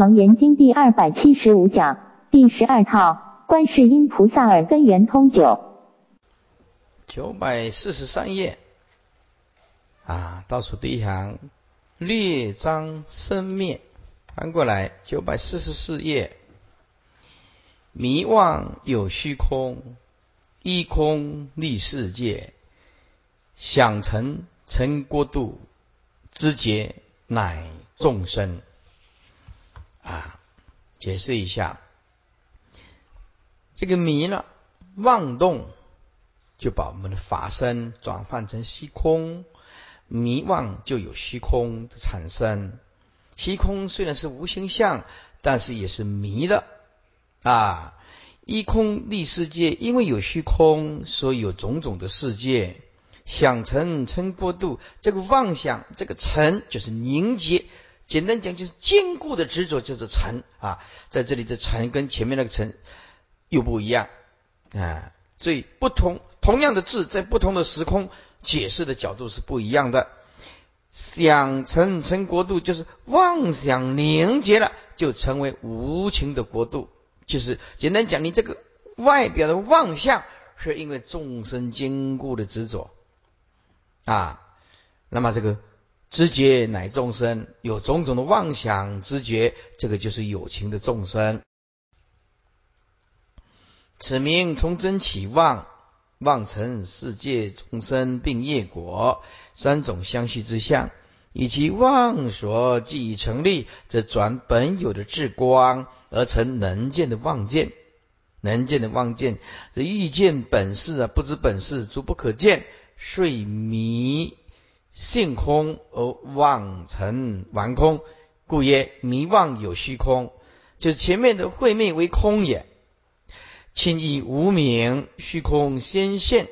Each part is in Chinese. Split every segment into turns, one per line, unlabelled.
楞严经第二百七十五讲第十二套观世音菩萨耳根圆通九。
九百四十三页。啊，倒数第一行略章生灭，翻过来九百四十四页，迷妄有虚空，一空立世界，想成成国度，知觉乃众生。啊，解释一下，这个迷呢，妄动就把我们的法身转换成虚空，迷妄就有虚空的产生。虚空虽然是无形相，但是也是迷的啊。一空立世界，因为有虚空，所以有种种的世界。想成成过度，这个妄想，这个成就是凝结。简单讲就是坚固的执着，就是尘啊，在这里这尘跟前面那个尘又不一样啊，所以不同同样的字，在不同的时空解释的角度是不一样的。想成成国度，就是妄想凝结了，就成为无情的国度。就是简单讲，你这个外表的妄想，是因为众生坚固的执着啊，那么这个。知觉乃众生，有种种的妄想知觉，这个就是有情的众生。此名从真起妄，妄成世界众生并业果三种相续之相，以其妄所既已成立，则转本有的智光而成能见的妄见，能见的妄见，这欲见本事啊，不知本事，足不可见，遂迷。性空而妄成顽空，故曰迷妄有虚空。就是前面的会灭为空也。轻以无名虚空先现，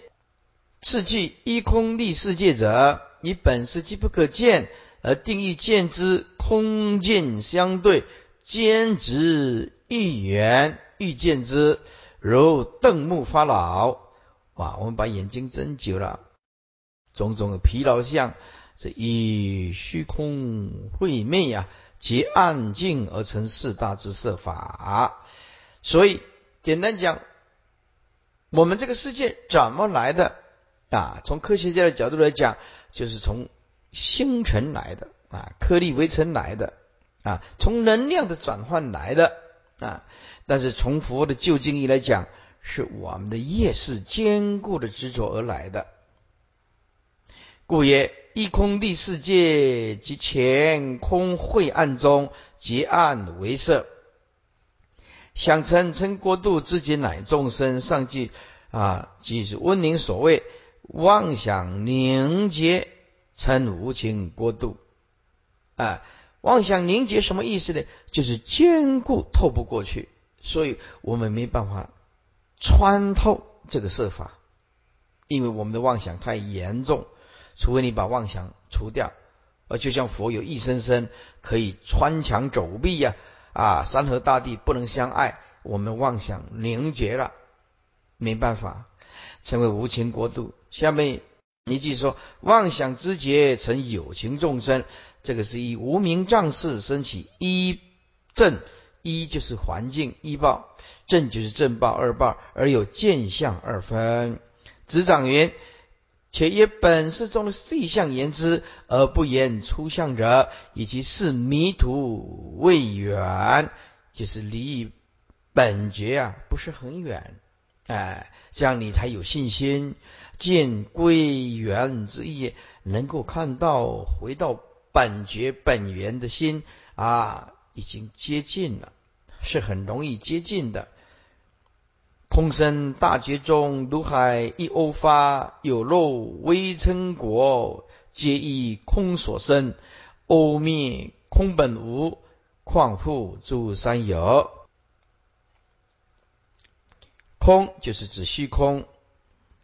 次句一空立世界者，以本事即不可见而定义见之空见相对，兼直欲圆欲见之，如瞪目发老。哇，我们把眼睛睁久了。种种的疲劳相，这以虚空会灭呀，结暗静而成四大之色法。所以简单讲，我们这个世界怎么来的啊？从科学家的角度来讲，就是从星辰来的啊，颗粒微尘来的啊，从能量的转换来的啊。但是从佛的旧经义来讲，是我们的业是坚固的执着而来的。故曰：一空立世界，即前空晦暗中结暗为色。想成成国度之己乃众生。上句啊，即是温宁所谓妄想凝结成无情国度。啊，妄想凝结什么意思呢？就是坚固透不过去，所以我们没办法穿透这个设法，因为我们的妄想太严重。除非你把妄想除掉，而就像佛有一生生可以穿墙走壁呀，啊，山河大地不能相爱，我们妄想凝结了，没办法成为无情国度。下面一句说：妄想之结成有情众生，这个是以无名障事升起一正一就是环境一报正就是正报二报，而有见相二分。执掌云。且以本事中的细相言之，而不言出相者，以其是迷途未远，就是离本觉啊不是很远，哎，这样你才有信心见归元之意，能够看到回到本觉本源的心啊，已经接近了，是很容易接近的。空生大觉中，如海一欧发，有漏微尘果，皆以空所生。欧灭空本无，况复诸三有。空就是指虚空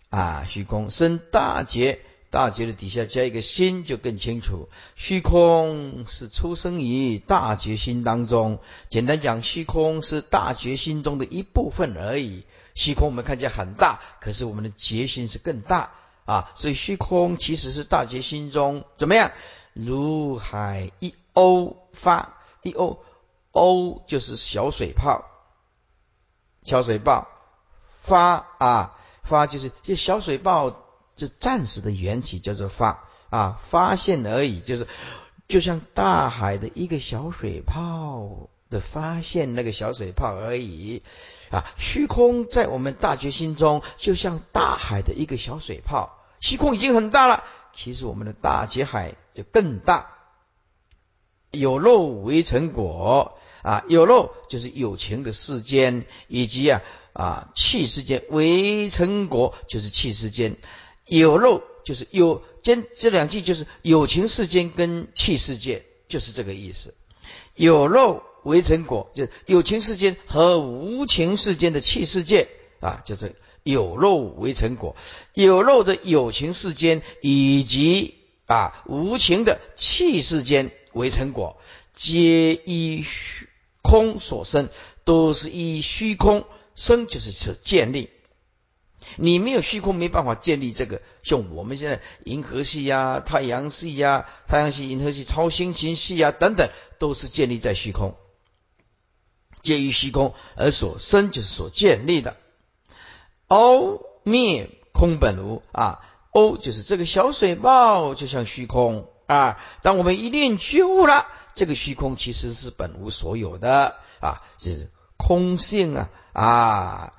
啊，虚空生大觉。大觉的底下加一个心，就更清楚。虚空是出生于大觉心当中。简单讲，虚空是大觉心中的一部分而已。虚空我们看见很大，可是我们的觉心是更大啊。所以虚空其实是大觉心中怎么样？如海一欧发，一欧欧就是小水泡，小水泡发啊发就是这小水泡，这暂时的缘起叫做发啊发现而已，就是就像大海的一个小水泡的发现那个小水泡而已啊。虚空在我们大觉心中就像大海的一个小水泡，虚空已经很大了，其实我们的大觉海就更大。有肉为成果。啊，有肉就是有情的世间，以及啊啊气世间为成果，就是气世间。有肉就是有间，这两句就是有情世间跟气世界，就是这个意思。有肉为成果，就是有情世间和无情世间的气世界啊，就是有肉为成果。有肉的有情世间以及啊无情的气世间为成果，皆依虚。空所生都是依虚空生，就是是建立。你没有虚空，没办法建立这个。像我们现在银河系呀、太阳系呀、太阳系、银河系、超星星系呀等等，都是建立在虚空，介于虚空而所生，就是所建立的。欧灭空本无啊，欧就是这个小水泡，就像虚空啊。当我们一念觉悟了。这个虚空其实是本无所有的啊，是空性啊啊，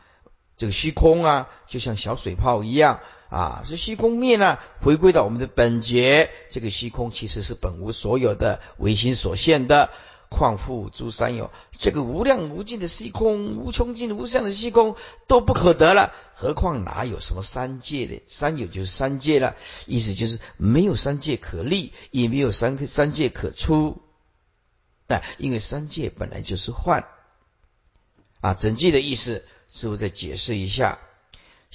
这个虚空啊，就像小水泡一样啊，是虚空灭了，回归到我们的本觉，这个虚空其实是本无所有的，唯心所现的，况复诸三有，这个无量无尽的虚空，无穷尽无相的虚空都不可得了，何况哪有什么三界的？三有就是三界了，意思就是没有三界可立，也没有三三界可出。那因为三界本来就是幻啊，整句的意思是否再解释一下？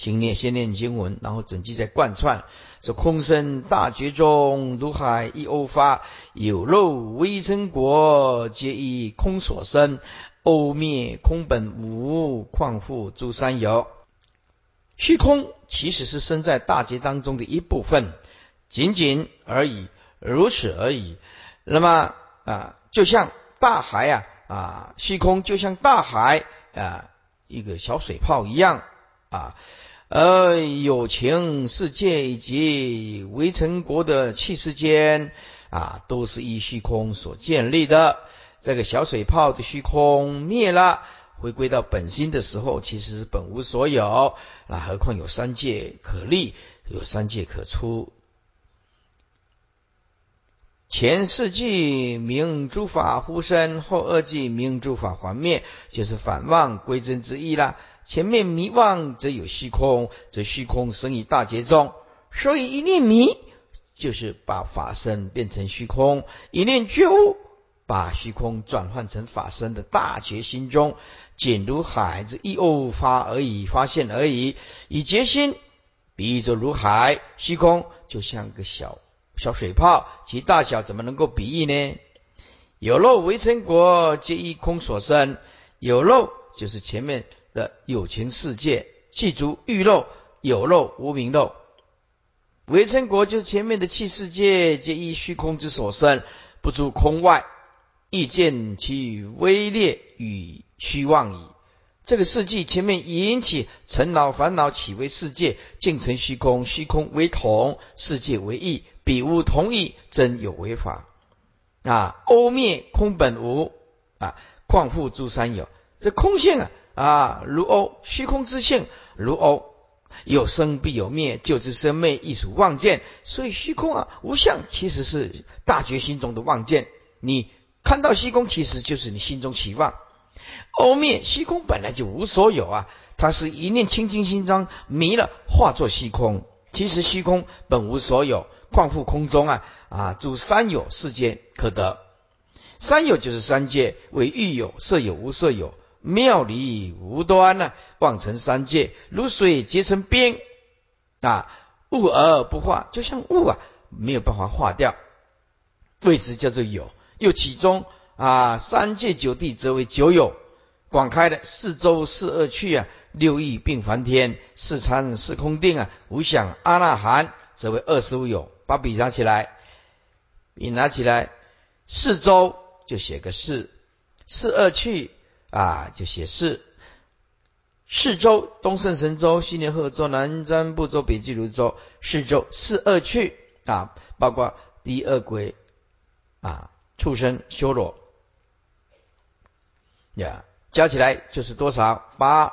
先念先念经文，然后整句再贯穿。说空生大觉中，如海一欧发，有肉微尘果，皆以空所生。欧灭空本无，况复诸三有。虚空其实是生在大觉当中的一部分，仅仅而已，如此而已。那么啊。就像大海啊啊，虚空就像大海啊，一个小水泡一样啊。而有情世界以及围城国的气世间啊，都是依虚空所建立的。这个小水泡的虚空灭了，回归到本心的时候，其实本无所有。那何况有三界可立，有三界可出。前四句名诸法呼生，后二句名诸法还灭，就是反望归真之意了。前面迷妄则有虚空，则虚空生于大劫中，所以一念迷就是把法身变成虚空，一念觉悟把虚空转换成法身的大觉心中，仅如海之一偶发而已，发现而已。以觉心比喻作如海，虚空就像个小。小水泡，其大小怎么能够比喻呢？有漏为成果，皆依空所生。有漏就是前面的有情世界，记住欲漏、有漏、无名漏。为成果就是前面的气世界，皆依虚空之所生，不出空外，亦见其微劣与虚妄矣。这个世界前面引起尘恼烦恼，起为世界，尽成虚空，虚空为同，世界为异。彼无同意，真有为法啊！欧灭空本无啊，况复诸三有。这空性啊啊，如欧虚空之性，如欧有生必有灭，就知生灭亦属妄见。所以虚空啊无相，其实是大觉心中的妄见。你看到虚空，其实就是你心中起妄。欧灭虚空本来就无所有啊，它是一念清净心中迷了，化作虚空。其实虚空本无所有。况复空中啊啊，诸三有世间可得，三有就是三界，为欲有、色有、无色有，妙理无端呢，妄成三界，如水结成冰啊，物而不化，就像物啊，没有办法化掉，为此叫做有。又其中啊，三界九地则为九有，广开的四周四二趣啊，六欲并梵天，四禅四空定啊，无想阿那含，则为二十五有。把笔拿起来，笔拿起来，四周就写个四，四二去啊，就写四。四周，东胜神州、西年贺州、南瞻部洲、北俱泸州，四周四二去啊，包括第二鬼啊，畜生修罗呀，加起来就是多少？八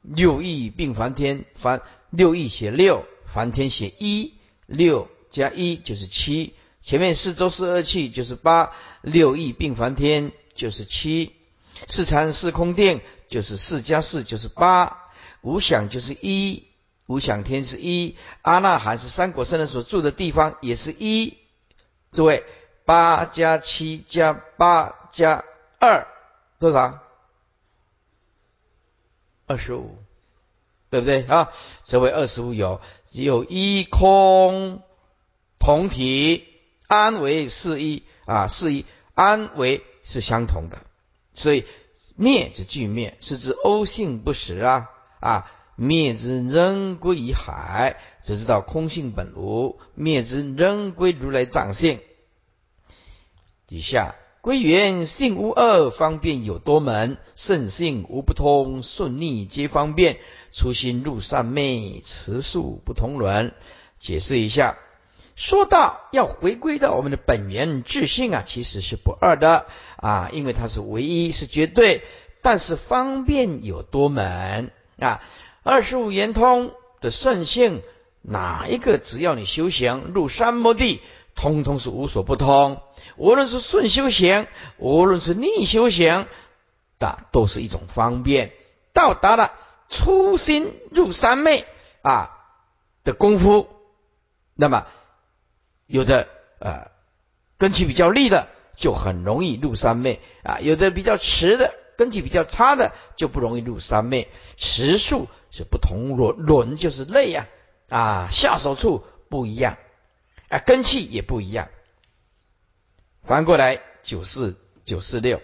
六亿并梵天，梵六亿写六，梵天写一，六加一就是七。前面四周四二气就是八，六亿并梵天就是七，四禅四空定就是四加四就是八，无想就是一，无想天是一，阿那含是三果圣人所住的地方也是一。诸位，八加七加八加二多少？二十五，对不对啊？这为二十五有有一空同体。安为是一啊，是一安为是相同的，所以灭之俱灭，是指欧性不实啊啊，灭之仍归于海，只知道空性本无，灭之仍归如来藏性。底下归元性无二，方便有多门，圣性无不通，顺逆皆方便，初心入善昧，持数不同伦。解释一下。说到要回归到我们的本源自性啊，其实是不二的啊，因为它是唯一，是绝对。但是方便有多门啊，二十五圆通的圣性，哪一个只要你修行入三摩地，通通是无所不通。无论是顺修行，无论是逆修行，的都是一种方便。到达了初心入三昧啊的功夫，那么。有的呃根气比较利的就很容易入三昧啊，有的比较迟的根气比较差的就不容易入三昧。时数是不同轮轮就是累呀啊，下手处不一样啊，根气也不一样。翻过来九四九四六，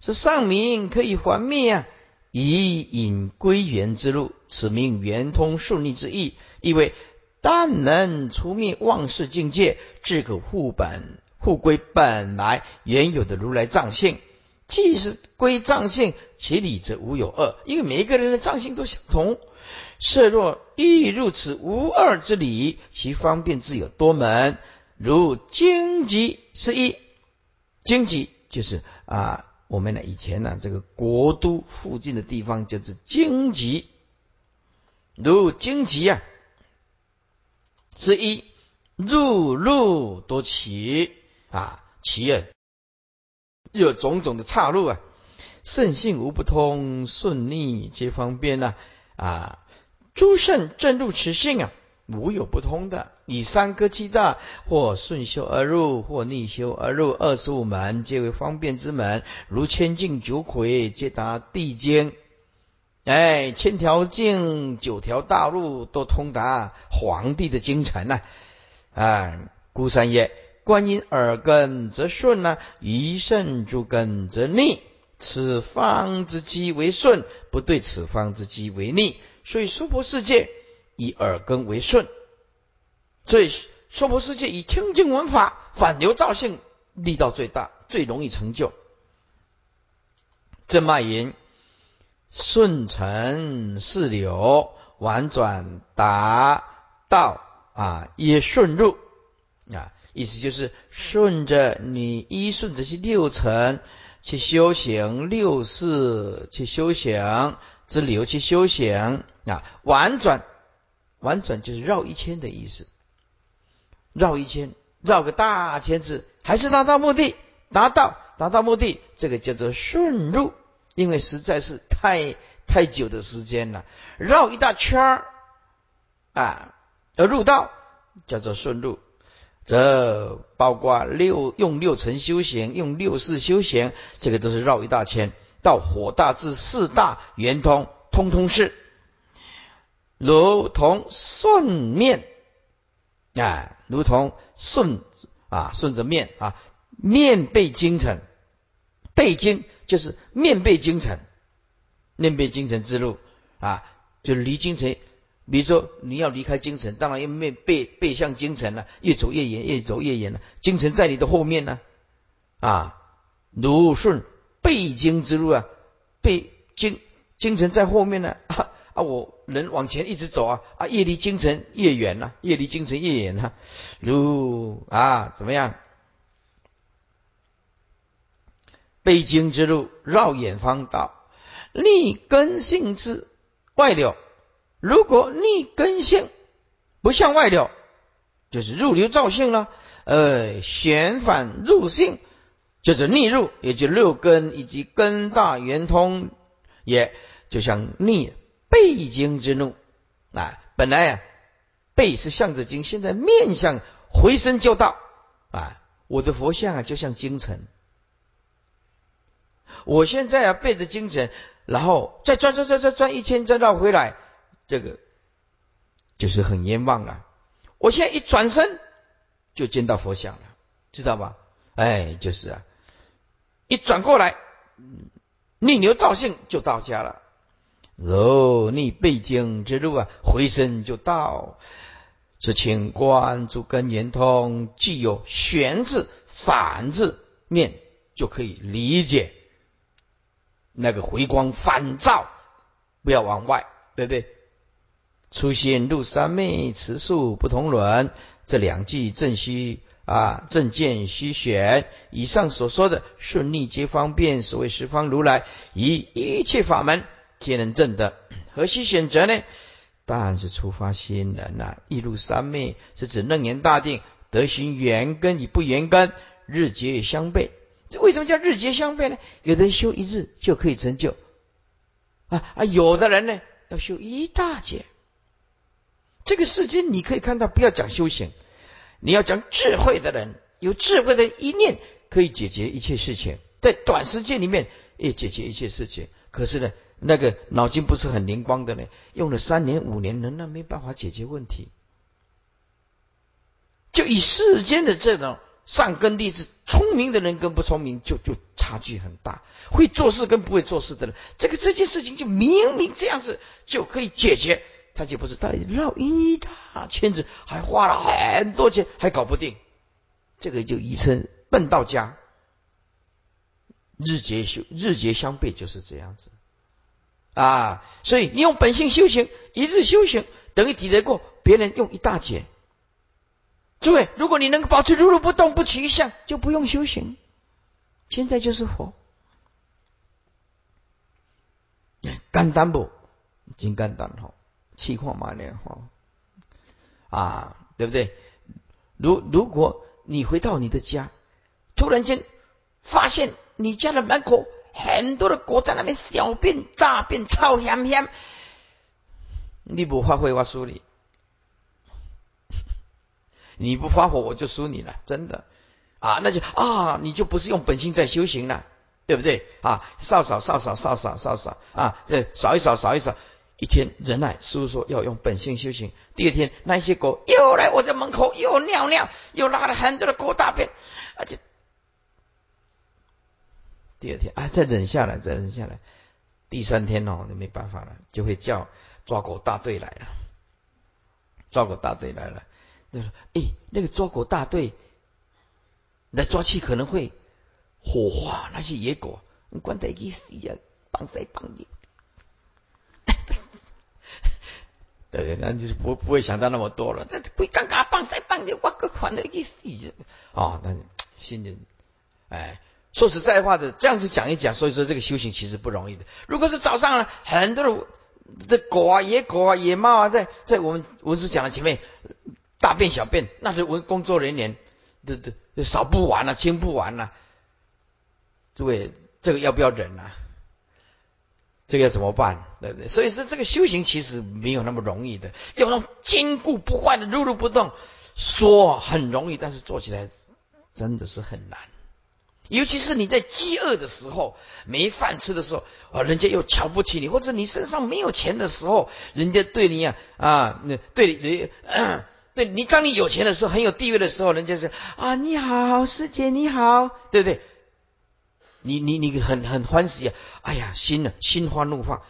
说上明可以还灭啊，以引归元之路，此名圆通顺利之意，意为。但能除灭妄事境界，自可护本护归本来原有的如来藏性。既是归藏性，其理则无有二，因为每一个人的藏性都相同。设若亦入此无二之理，其方便自有多门。如荆棘是一，荆棘就是啊，我们呢以前呢这个国都附近的地方就是荆棘，如荆棘啊。之一，入路多起啊，其二有种种的岔路啊，圣性无不通，顺逆皆方便呐啊，诸圣正入此性啊，无有不通的。以三科七大，或顺修而入，或逆修而入，二十五门皆为方便之门，如千径九魁，皆达地经。哎，千条径，九条大路都通达皇帝的京城呐！啊，孤山爷：观音耳根则顺呐，一圣诸根则逆。此方之机为顺，不对此方之机为逆。所以娑婆世界以耳根为顺，所以娑婆世界以清净文法反流造性力道最大，最容易成就。正脉言。顺承四流，婉转达道啊，也顺入啊，意思就是顺着你依顺着去六层去修行，六世去修行之流去修行啊，婉转婉转就是绕一圈的意思，绕一圈，绕个大圈子，还是达到目的，达到达到目的，这个叫做顺入。因为实在是太太久的时间了，绕一大圈儿啊，而入道叫做顺路，则包括六用六层修行，用六世修行，这个都是绕一大圈，到火大至四大圆通，通通是如同顺面啊，如同顺啊，顺着面啊，面背京城，背京。就是面背京城，面背京城之路啊，就离京城。比如说你要离开京城，当然要面背背向京城了，越走越远，越走越远了。京城在你的后面呢，啊，如顺背经之路啊，背经京城在后面呢啊啊，我人往前一直走啊啊，越离精神越远呐，越离精神越远呐，如啊怎么样？背经之路绕远方道，逆根性之外流。如果逆根性不向外流，就是入流造性了。呃，旋反入性，就是逆入，也就六根以及根大圆通，也就像逆背经之路啊。本来啊，背是向着经，现在面向回身就到啊。我的佛像啊，就像京城。我现在啊，背着精神，然后再转转转转转一千，再绕回来，这个就是很冤枉了。我现在一转身。就见到佛像了，知道吧？哎，就是啊，一转过来，逆流造性就到家了。哦，逆背经之路啊，回身就到。是请观诸根圆通，既有玄字、反字面，就可以理解那个回光返照，不要往外，对不对？出现入三昧，持数不同伦。这两句正虚啊，正见虚选。以上所说的顺逆皆方便，所谓十方如来以一切法门皆能证得，何须选择呢？当然是出发心人呐。一入三昧是指楞严大定，德行缘根与不缘根日结相悖。为什么叫日结相悖呢？有的人修一日就可以成就啊啊，有的人呢要修一大劫。这个世间你可以看到，不要讲修行，你要讲智慧的人，有智慧的一念可以解决一切事情，在短时间里面也解决一切事情。可是呢，那个脑筋不是很灵光的呢，用了三年五年，仍然没办法解决问题。就以世间的这种上根例子，聪明的人跟不聪明就就差距很大，会做事跟不会做事的人，这个这件事情就明明这样子就可以解决。他就不是，他绕一大圈子，还花了很多钱，还搞不定。这个就一称笨到家。日结修，日结相悖，就是这样子啊。所以你用本性修行，一日修行等于抵得过别人用一大劫。诸位，如果你能够保持如如不动，不起一相，就不用修行。现在就是佛。肝单不？金肝胆哈。气化嘛呢？哈啊，对不对？如如果你回到你的家，突然间发现你家的门口很多的狗在那边小便、大便、臭香香，你不发挥我输你，你不发火我就输你了，真的啊，那就啊，你就不是用本性在修行了，对不对？啊，扫扫扫扫扫扫扫扫啊，这扫一扫扫一扫。一天忍耐，师傅说要用本性修行。第二天，那些狗又来我的门口，又尿尿，又拉了很多的狗大便，而且第二天啊，再忍下来，再忍下来。第三天哦，就没办法了，就会叫抓狗大队来了。抓狗大队来了，就说：“哎，那个抓狗大队来抓去，可能会火化那些野狗，你关在一死呀，帮谁帮你？”对对，那就是不不会想到那么多了。这鬼刚刚帮谁帮的，我个款的意思哦，那心里哎，说实在话的，这样子讲一讲，所以说这个修行其实不容易的。如果是早上很多的狗啊、野狗啊、野猫啊，在在我们文书讲的前面大便小便，那是文工作人员的的扫不完了，清不完了。诸位，这个要不要忍啊？这个要怎么办？对不对？所以说，这个修行其实没有那么容易的。要那种坚固不坏的如如不动，说很容易，但是做起来真的是很难。尤其是你在饥饿的时候、没饭吃的时候，啊，人家又瞧不起你，或者你身上没有钱的时候，人家对你啊啊，那对你，对你当你有钱的时候，很有地位的时候，人家是啊，你好，师姐你好，对不对？你你你很很欢喜啊！哎呀，心呢心花怒放。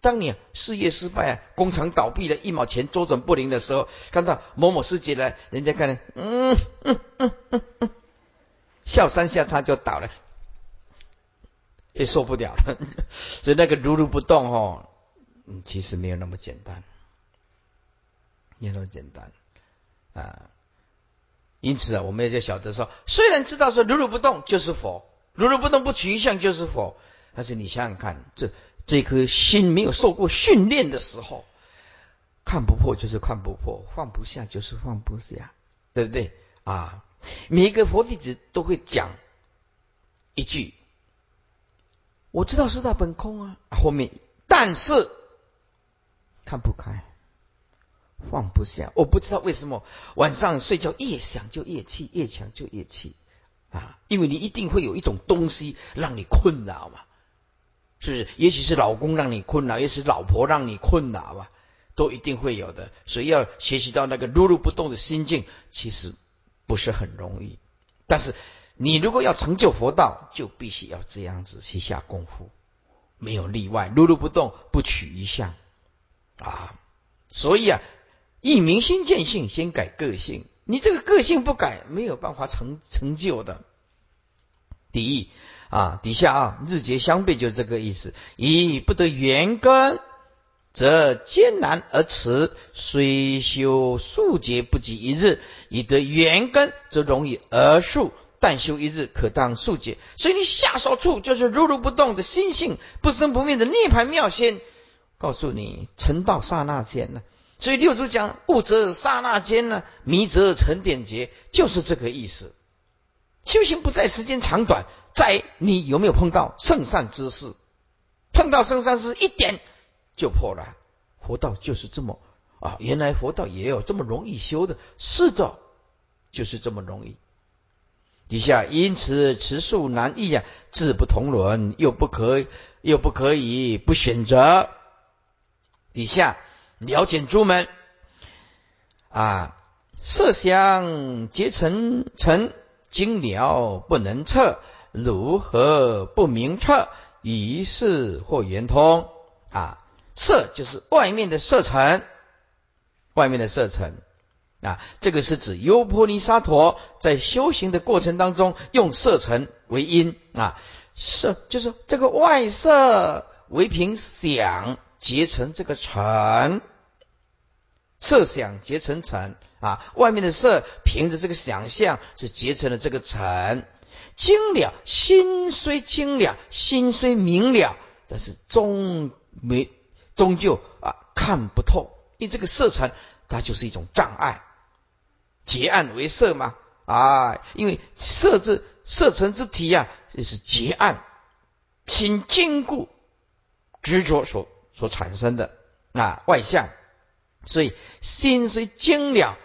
当你事业失败啊，工厂倒闭了，一毛钱周转不灵的时候，看到某某师姐来，人家看，嗯嗯嗯嗯，笑三下他就倒了。也受不了了。所以那个如如不动哦，嗯，其实没有那么简单，没有那么简单啊。因此啊，我们也就晓得说，虽然知道说如如不动就是佛，如如不动不取一相就是佛，但是你想想看，这这颗心没有受过训练的时候，看不破就是看不破，放不下就是放不下，对不对啊？每一个佛弟子都会讲一句：“我知道是大本空啊。”后面，但是看不开，放不下。我不知道为什么晚上睡觉越想就越气，越想就越气啊！因为你一定会有一种东西让你困扰嘛，是不是？也许是老公让你困扰，也许是老婆让你困扰吧，都一定会有的。所以要学习到那个如如不动的心境，其实。不是很容易，但是你如果要成就佛道，就必须要这样子去下功夫，没有例外。如如不动，不取一相啊！所以啊，一明心见性，先改个性。你这个个性不改，没有办法成成就的。第一啊，底下啊，日节相悖就是这个意思。以不得圆根。则艰难而迟，虽修数劫不及一日，以得圆根，则容易而速。但修一日，可当数劫。所以你下手处就是如如不动的心性，不生不灭的涅盘妙心。告诉你，成道刹那间呢。所以六祖讲悟则刹那间呢，迷则成点劫，就是这个意思。修行不在时间长短，在你有没有碰到圣善之事。碰到圣善之一点。就破了，佛道就是这么啊！原来佛道也有这么容易修的，是的，就是这么容易。底下因此持数难易呀，志不同伦，又不可又不可以不选择。底下了解诸门啊，色相结成尘，精鸟不能测，如何不明彻？于是或圆通啊。色就是外面的色尘，外面的色尘啊，这个是指优婆尼沙陀在修行的过程当中用色尘为因啊，色就是这个外色为凭想结成这个尘，色想结成尘啊，外面的色凭着这个想象是结成了这个尘，精了心虽精了，心虽明了，但是终没。终究啊看不透，因为这个色尘它就是一种障碍。结暗为色嘛。啊，因为色之色尘之体呀，就是结暗，心坚固执着所所产生的啊外相。所以心虽精了，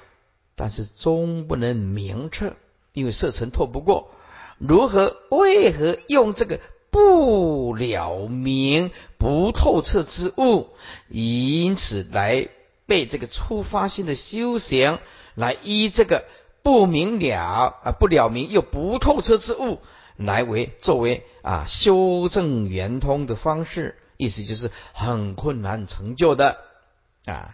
但是终不能明彻，因为色尘透不过。如何为何用这个？不了明不透彻之物，因此来被这个出发心的修行来依这个不明了啊不了明又不透彻之物来为作为啊修正圆通的方式，意思就是很困难成就的啊。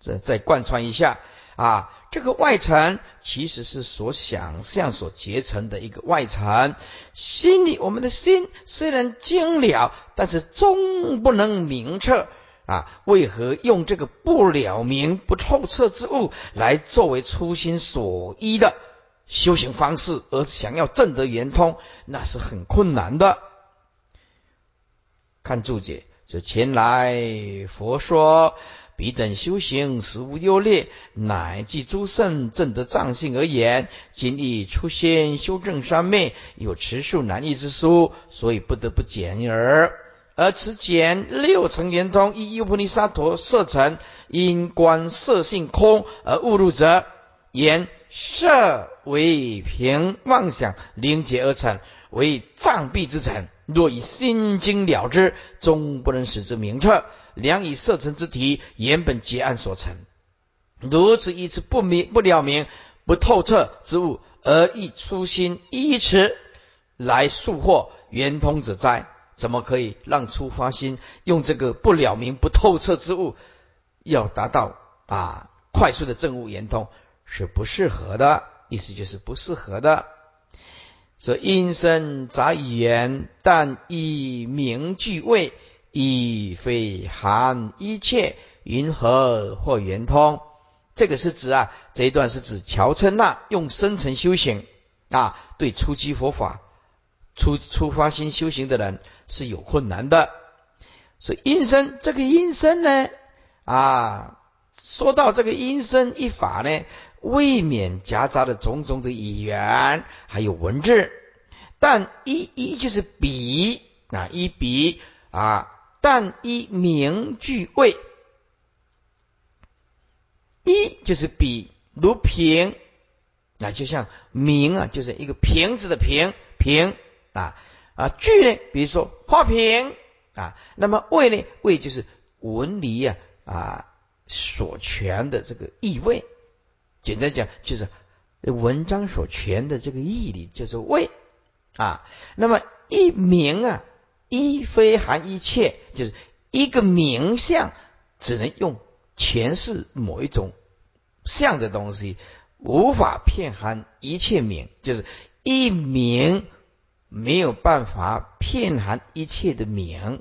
这再贯穿一下啊。这个外层其实是所想象所结成的一个外层，心里我们的心虽然精了，但是终不能明彻啊！为何用这个不了明不透彻之物来作为初心所依的修行方式，而想要证得圆通，那是很困难的。看注解，这前来佛说。彼等修行实无优劣，乃即诸圣正得藏性而言。今亦出现修正三昧，有持数难易之殊，所以不得不减而。而此简六层圆通，依优婆尼沙陀色成，因观色性空而误入者，言色为凭妄想凝结而成，为障蔽之臣。若以心经了之，终不能使之明彻。良以色尘之体，原本结案所成。如此一次不明不了明不透彻之物，而以初心依持来速获圆通者哉？怎么可以让出发心用这个不了明不透彻之物，要达到啊快速的证悟圆通，是不适合的。意思就是不适合的。说因身杂语言，但以名具味，以非含一切，云何或圆通？这个是指啊，这一段是指乔称那用深层修行啊，对初级佛法、初初发心修行的人是有困难的。所以阴身这个阴身呢，啊，说到这个阴身一法呢，未免夹杂的种种的语言，还有文字，但一一就是笔啊，一笔啊，但一名句位。一就是比如瓶，那就像名啊，就是一个瓶子的瓶瓶啊啊句呢，比如说花瓶啊，那么味呢，味就是文理啊啊所全的这个意味，简单讲就是文章所全的这个义理叫做味啊。那么一名啊，一非含一切，就是一个名相，只能用。诠释某一种相的东西，无法骗含一切名，就是一名没有办法骗含一切的名。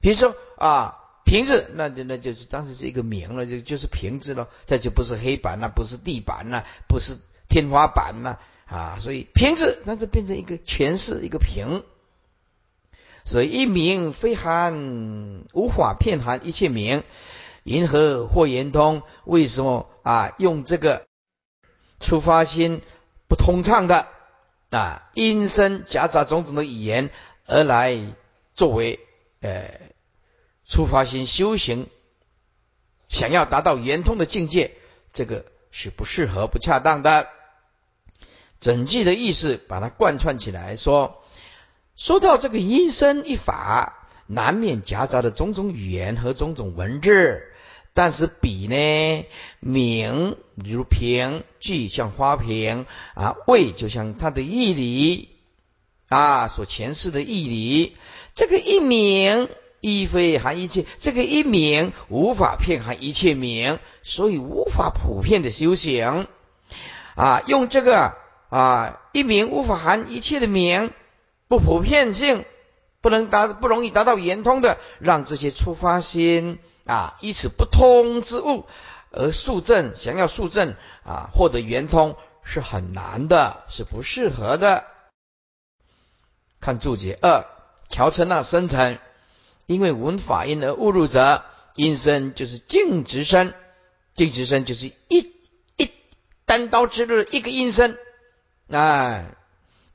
比如说啊，瓶子，那就那就是当时是一个名了，就就是瓶子了，这就不是黑板了，不是地板了，不是天花板了啊，所以瓶子那就变成一个诠释一个瓶。所以一名非含，无法骗含一切名。银河或圆通，为什么啊？用这个出发心不通畅的啊，阴声夹杂种种的语言而来作为呃出发心修行，想要达到圆通的境界，这个是不适合、不恰当的。整句的意思把它贯穿起来说，说到这个阴声一法，难免夹杂的种种语言和种种文字。但是笔呢，名如瓶，具像花瓶啊，味就像它的义理啊，所诠释的义理。这个一名一非含一切，这个一名无法骗含一切名，所以无法普遍的修行啊。用这个啊，一名无法含一切的名，不普遍性，不能达不容易达到圆通的，让这些出发心。啊，以此不通之物而速证，想要速证啊，获得圆通是很难的，是不适合的。看注解二，乔成那生成，因为闻法音而误入者，音声就是静直声，静直声就是一一单刀直入一个音声啊。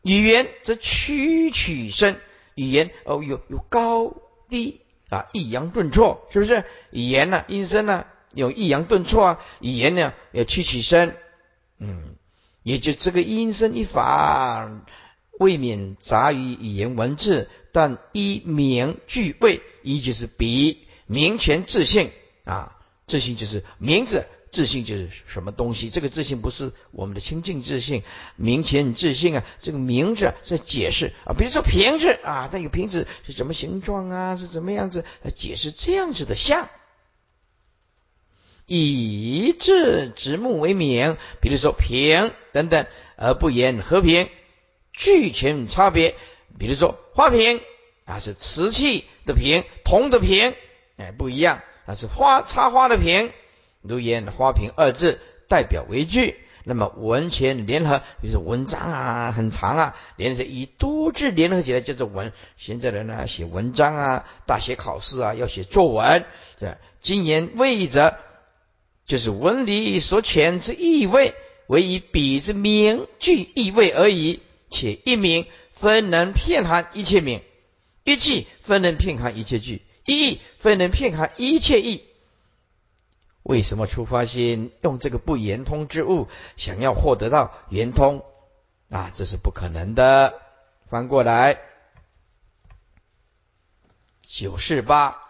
语言则曲曲声，语言哦有有高低。啊，抑扬顿挫是不是？语言呢，音声呢，有抑扬顿挫啊。语言呢，有曲曲声，嗯，也就这个音声一法，未免杂于语言文字，但一名具位，一就是比名权自信啊，自信就是名字。自信就是什么东西？这个自信不是我们的清净自信，名前自信啊。这个名字在解释啊，比如说瓶子啊，它有瓶子是什么形状啊？是什么样子？解释这样子的像，以字直目为名，比如说瓶等等，而不言和平，具全差别。比如说花瓶啊，是瓷器的瓶，铜的瓶，哎，不一样，那是花插花的瓶。如言花瓶二字代表为句，那么文前联合，比如说文章啊很长啊，连着以多字联合起来叫做文。现在人呢写文章啊，大学考试啊要写作文，对今言谓者，就是文理所遣之意味，为以彼之名句意味而已。且一名分能骗含一切名，一句分能骗含一切句，一义分能骗含一切义。为什么出发心用这个不圆通之物，想要获得到圆通啊？这是不可能的。翻过来，九四八，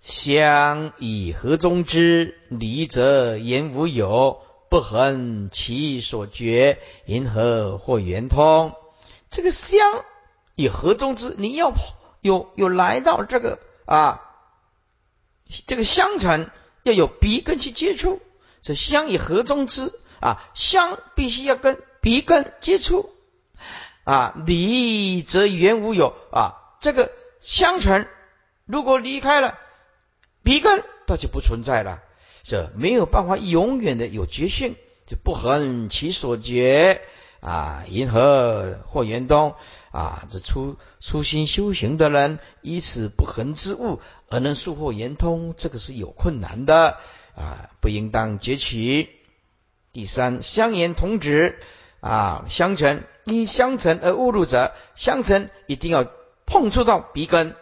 相以何中之离则言无有，不恒其所觉，因何或圆通？这个相以何中之？你要有有来到这个啊？这个相传要有鼻根去接触，这相以何中之啊，香必须要跟鼻根接触啊，离则原无有啊，这个香尘如果离开了鼻根，它就不存在了，这没有办法永远的有觉性，就不恒其所觉啊，银河或圆通啊，这初初心修行的人，以此不恒之物而能速获圆通，这个是有困难的啊，不应当截取。第三，相言同指啊，相尘因相尘而误入者，相尘一定要碰触到鼻根，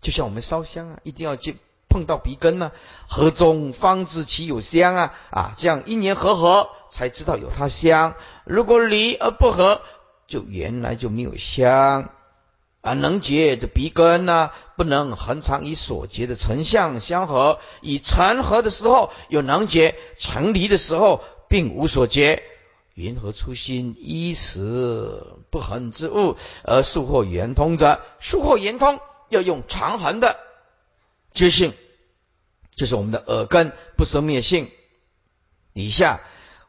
就像我们烧香啊，一定要去碰到鼻根呢，合中方知其有香啊啊，这样因缘合合才知道有它香，如果离而不合。就原来就没有香啊，能结这鼻根呢，不能恒常以所结的成相相合，以成合的时候有能结，成离的时候并无所结。云何初心依此不恒之物而速获圆通者？速获圆通要用长恒的觉性，就是我们的耳根不生灭性。以下。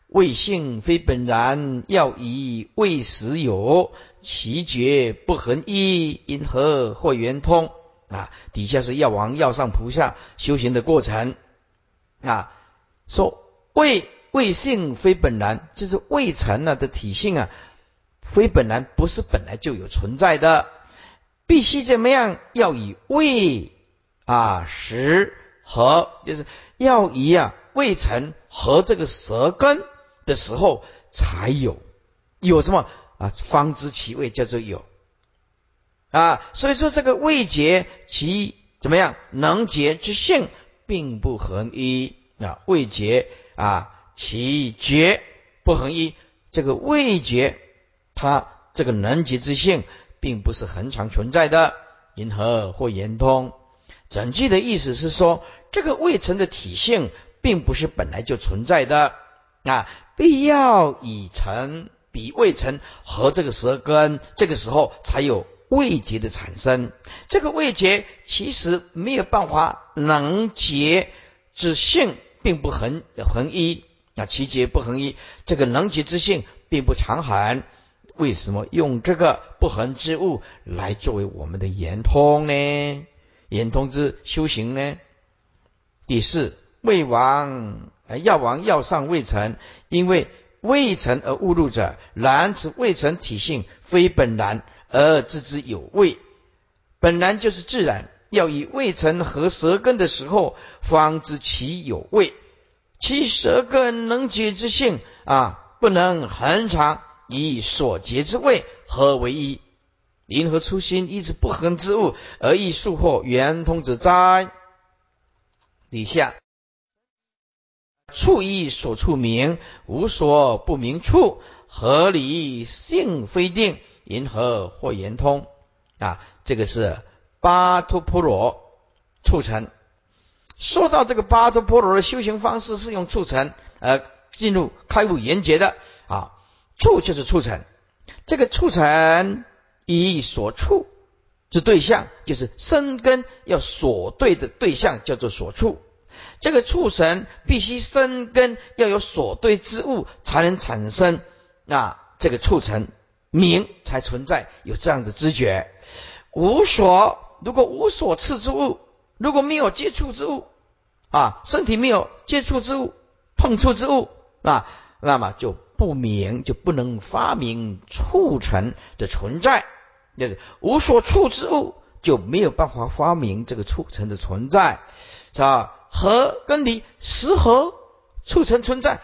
未性非本然，要以未实有，其觉不恒一，因何或圆通？啊，底下是药王药上菩萨修行的过程啊。说未未性非本然，就是未成了的体性啊，非本然，不是本来就有存在的，必须怎么样？要以未啊实和，就是要以啊未成和这个舌根。的时候才有，有什么啊？方知其味，叫做有啊。所以说这个味觉其怎么样？能觉之性并不恒一啊。味觉啊，其觉不恒一。这个味觉它这个能觉之性并不是恒常存在的。因何或言通？整句的意思是说，这个未成的体性并不是本来就存在的啊。必要以成比未成和这个舌根，这个时候才有味觉的产生。这个味觉其实没有办法能结之性，并不恒恒一啊，其结不恒一。这个能结之性并不常恒，为什么用这个不恒之物来作为我们的圆通呢？言通之修行呢？第四，魏王。药王药上未成，因为未成而误入者，然此未成体性非本然而知之有味。本然就是自然，要以未成和舌根的时候，方知其有味。其舌根能解之性啊，不能恒常以所结之味合为一。银河初心一直不恒之物，而亦速获圆通之哉？底下。处意所处名，无所不明处，合理性非定，银河或圆通？啊，这个是巴托婆罗促成。说到这个巴托婆罗的修行方式，是用促成而进入开悟圆觉的啊。处就是促成，这个促成以所处之对象，就是生根要所对的对象，叫做所处。这个畜生必须生根，要有所对之物，才能产生啊，这个畜生名才存在，有这样的知觉。无所，如果无所赐之物，如果没有接触之物啊，身体没有接触之物、碰触之物啊，那么就不明，就不能发明促成的存在。就是无所处之物，就没有办法发明这个促成的存在，是吧？和跟离失和促成存在，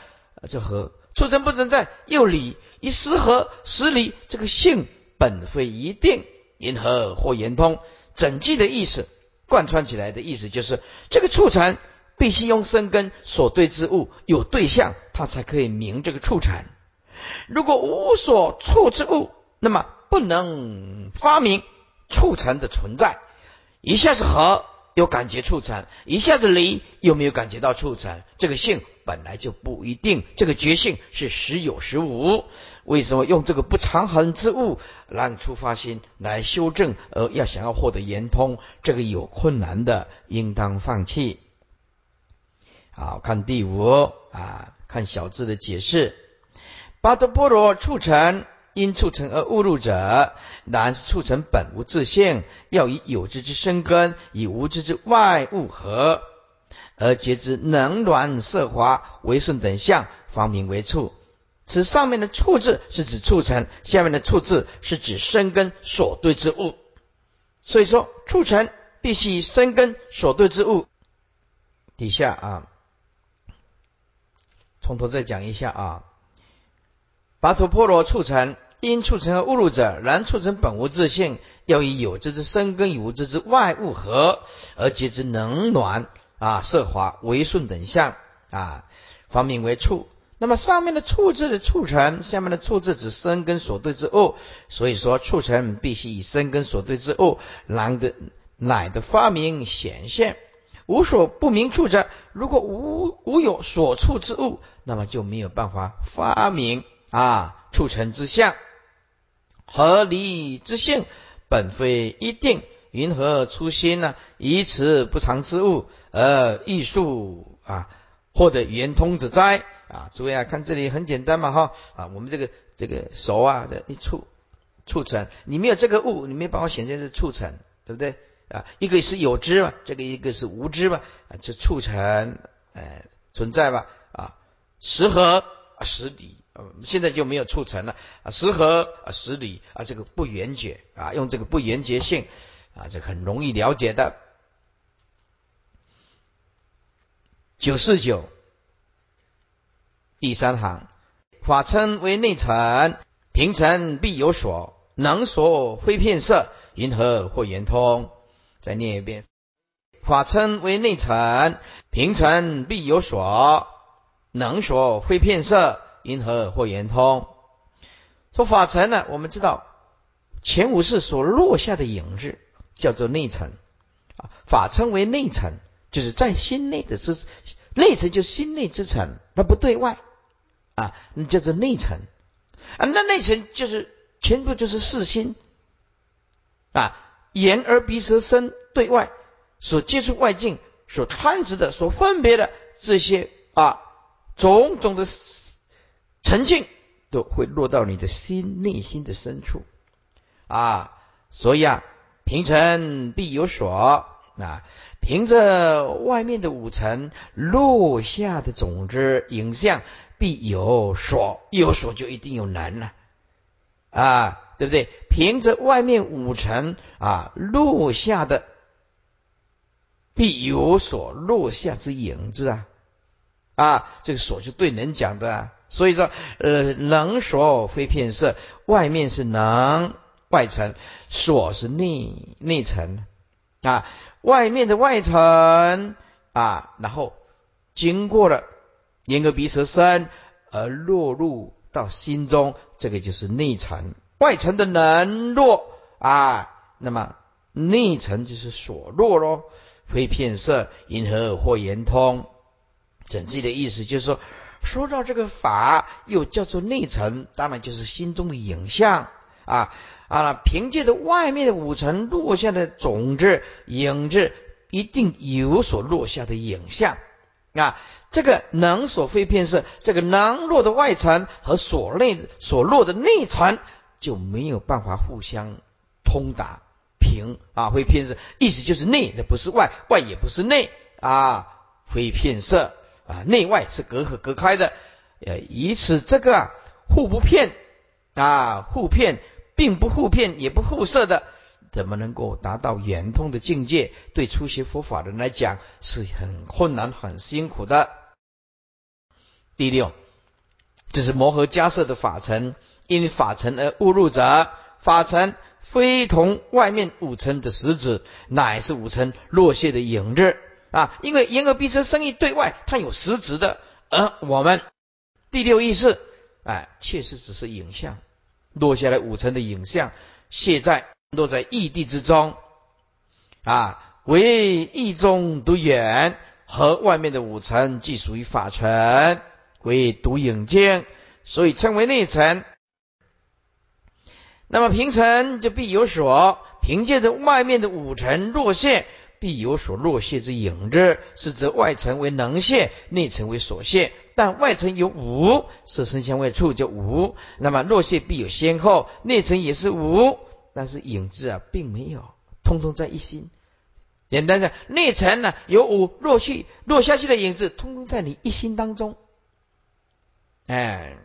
这和促成不存在又离一失和失离，这个性本非一定，因何或言通？整句的意思贯穿起来的意思就是，这个促成必须用生根所对之物有对象，它才可以明这个促成。如果无所处之物，那么不能发明促成的存在。一下子和。有感觉促成，一下子离又没有感觉到促成，这个性本来就不一定，这个觉性是时有时无。为什么用这个不常恒之物让出发心来修正，而要想要获得圆通，这个有困难的，应当放弃。好看第五啊，看小字的解释。巴多波罗促成，因促成而误入者，然是促成本无自性，要以有之之生根，以无知之外物合，而结之能暖色滑为顺等相，方名为处。此上面的处字是指促成，下面的处字是指生根所对之物。所以说，促成必须以生根所对之物。底下啊，从头再讲一下啊。拔陀波罗促成，因促成而误入者，然促成本无自性，要以有之之生根与无之之外物合，而结之能暖啊色华为顺等相啊，方名为处。那么上面的处字的促成，下面的处字指生根所对之物，所以说促成必须以生根所对之物，然的乃的发明显现。无所不明处者，如果无无有所处之物，那么就没有办法发明啊促成之相。合理之性本非一定，云何初心呢？以此不常之物而艺术啊获得圆通之哉？啊，诸位啊，看这里很简单嘛，哈啊，我们这个这个手啊，这一触促成，你没有这个物，你没办法显现是促成，对不对啊？一个是有知嘛，这个一个是无知嘛，啊，这促成呃存在吧？啊，十合啊十理，现在就没有促成了啊，十合啊十理啊，这个不圆觉啊，用这个不圆觉性啊，这很容易了解的。九四九。第三行，法称为内尘，平尘必有所，能所非片色，银河或圆通。再念一遍，法称为内尘，平尘必有所，能所会骗色，因何或圆通。说法尘呢，我们知道前五世所落下的影子叫做内尘啊，法称为内尘，就是在心内的之内尘，就是心内之尘，那不对外。啊，那叫做内层啊，那内层就是全部就是四心啊，眼耳鼻舌身对外所接触外境所贪执的、所分别的这些啊种种的沉静，都会落到你的心内心的深处啊。所以啊，平尘必有所啊，凭着外面的五层落下的种子影像。必有所，有所就一定有能了啊，对不对？凭着外面五层啊落下的，必有所落下之影子啊啊，这个所是对人讲的，所以说呃，能所非片色，外面是能外层，所是内内层啊，外面的外层啊，然后经过了。眼耳鼻舌身而落入到心中，这个就是内层。外层的能落啊，那么内层就是所落咯。非片色，因何或言通？整句的意思就是说，说到这个法，又叫做内层，当然就是心中的影像啊啊！凭借着外面的五层落下的种子影子，一定有所落下的影像啊。这个能所非片色，这个能落的外层和所内所落的内层就没有办法互相通达平啊，非偏色，意思就是内的不是外，外也不是内啊，非偏色啊，内外是隔阂隔开的，呃，以此这个啊互不骗啊，互骗并不互骗也不互色的。怎么能够达到圆通的境界？对初学佛法的人来讲是很困难、很辛苦的。第六，这是摩诃迦叶的法尘，因法尘而误入者，法尘非同外面五尘的实质，乃是五尘落谢的影子啊！因为言而必舌生意对外，它有实质的，而我们第六意识，哎，确实只是影像，落下来五尘的影像，现在。落在异地之中，啊，为异中独远，和外面的五层既属于法尘，为独影境，所以称为内层。那么平层就必有所，凭借着外面的五层落现，必有所落泄之影子，是则外层为能泄，内层为所泄。但外层有无，色身相位处就无，那么落泄必有先后，内层也是无，但是影子啊并没有，通通在一心。简单讲，内层呢有五落去落下去的影子，通通在你一心当中。哎，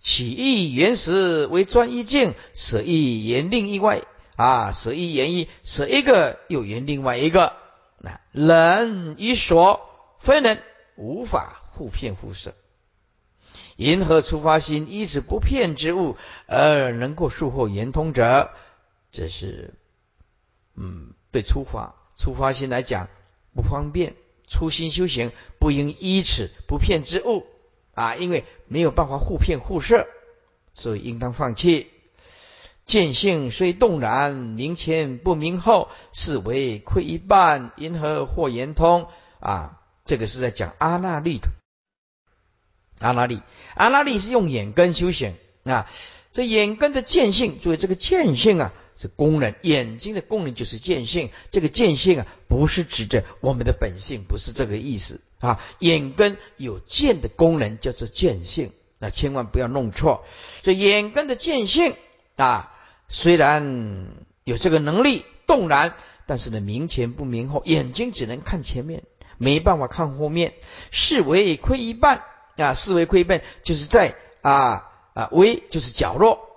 起意原始为专一境，舍一言另一外啊，舍一言一，舍一个又言另外一个。那人与所非人，无法互骗互舍。因何出发心依此不骗之物而能够术后圆通者？这是嗯，对出发。出发心来讲不方便，初心修行不应依此不骗之物啊，因为没有办法互骗互摄，所以应当放弃。见性虽动然，明前不明后，是为亏一半，因何或圆通啊？这个是在讲阿那律的。阿那律，阿那律是用眼根修行啊，这眼根的见性，注意这个见性啊。是功能，眼睛的功能就是见性。这个见性啊，不是指着我们的本性，不是这个意思啊。眼根有见的功能，叫做见性，那千万不要弄错。这眼根的见性啊，虽然有这个能力动然，但是呢，明前不明后，眼睛只能看前面，没办法看后面，视为亏一半啊，视为亏半，就是在啊啊为就是角落。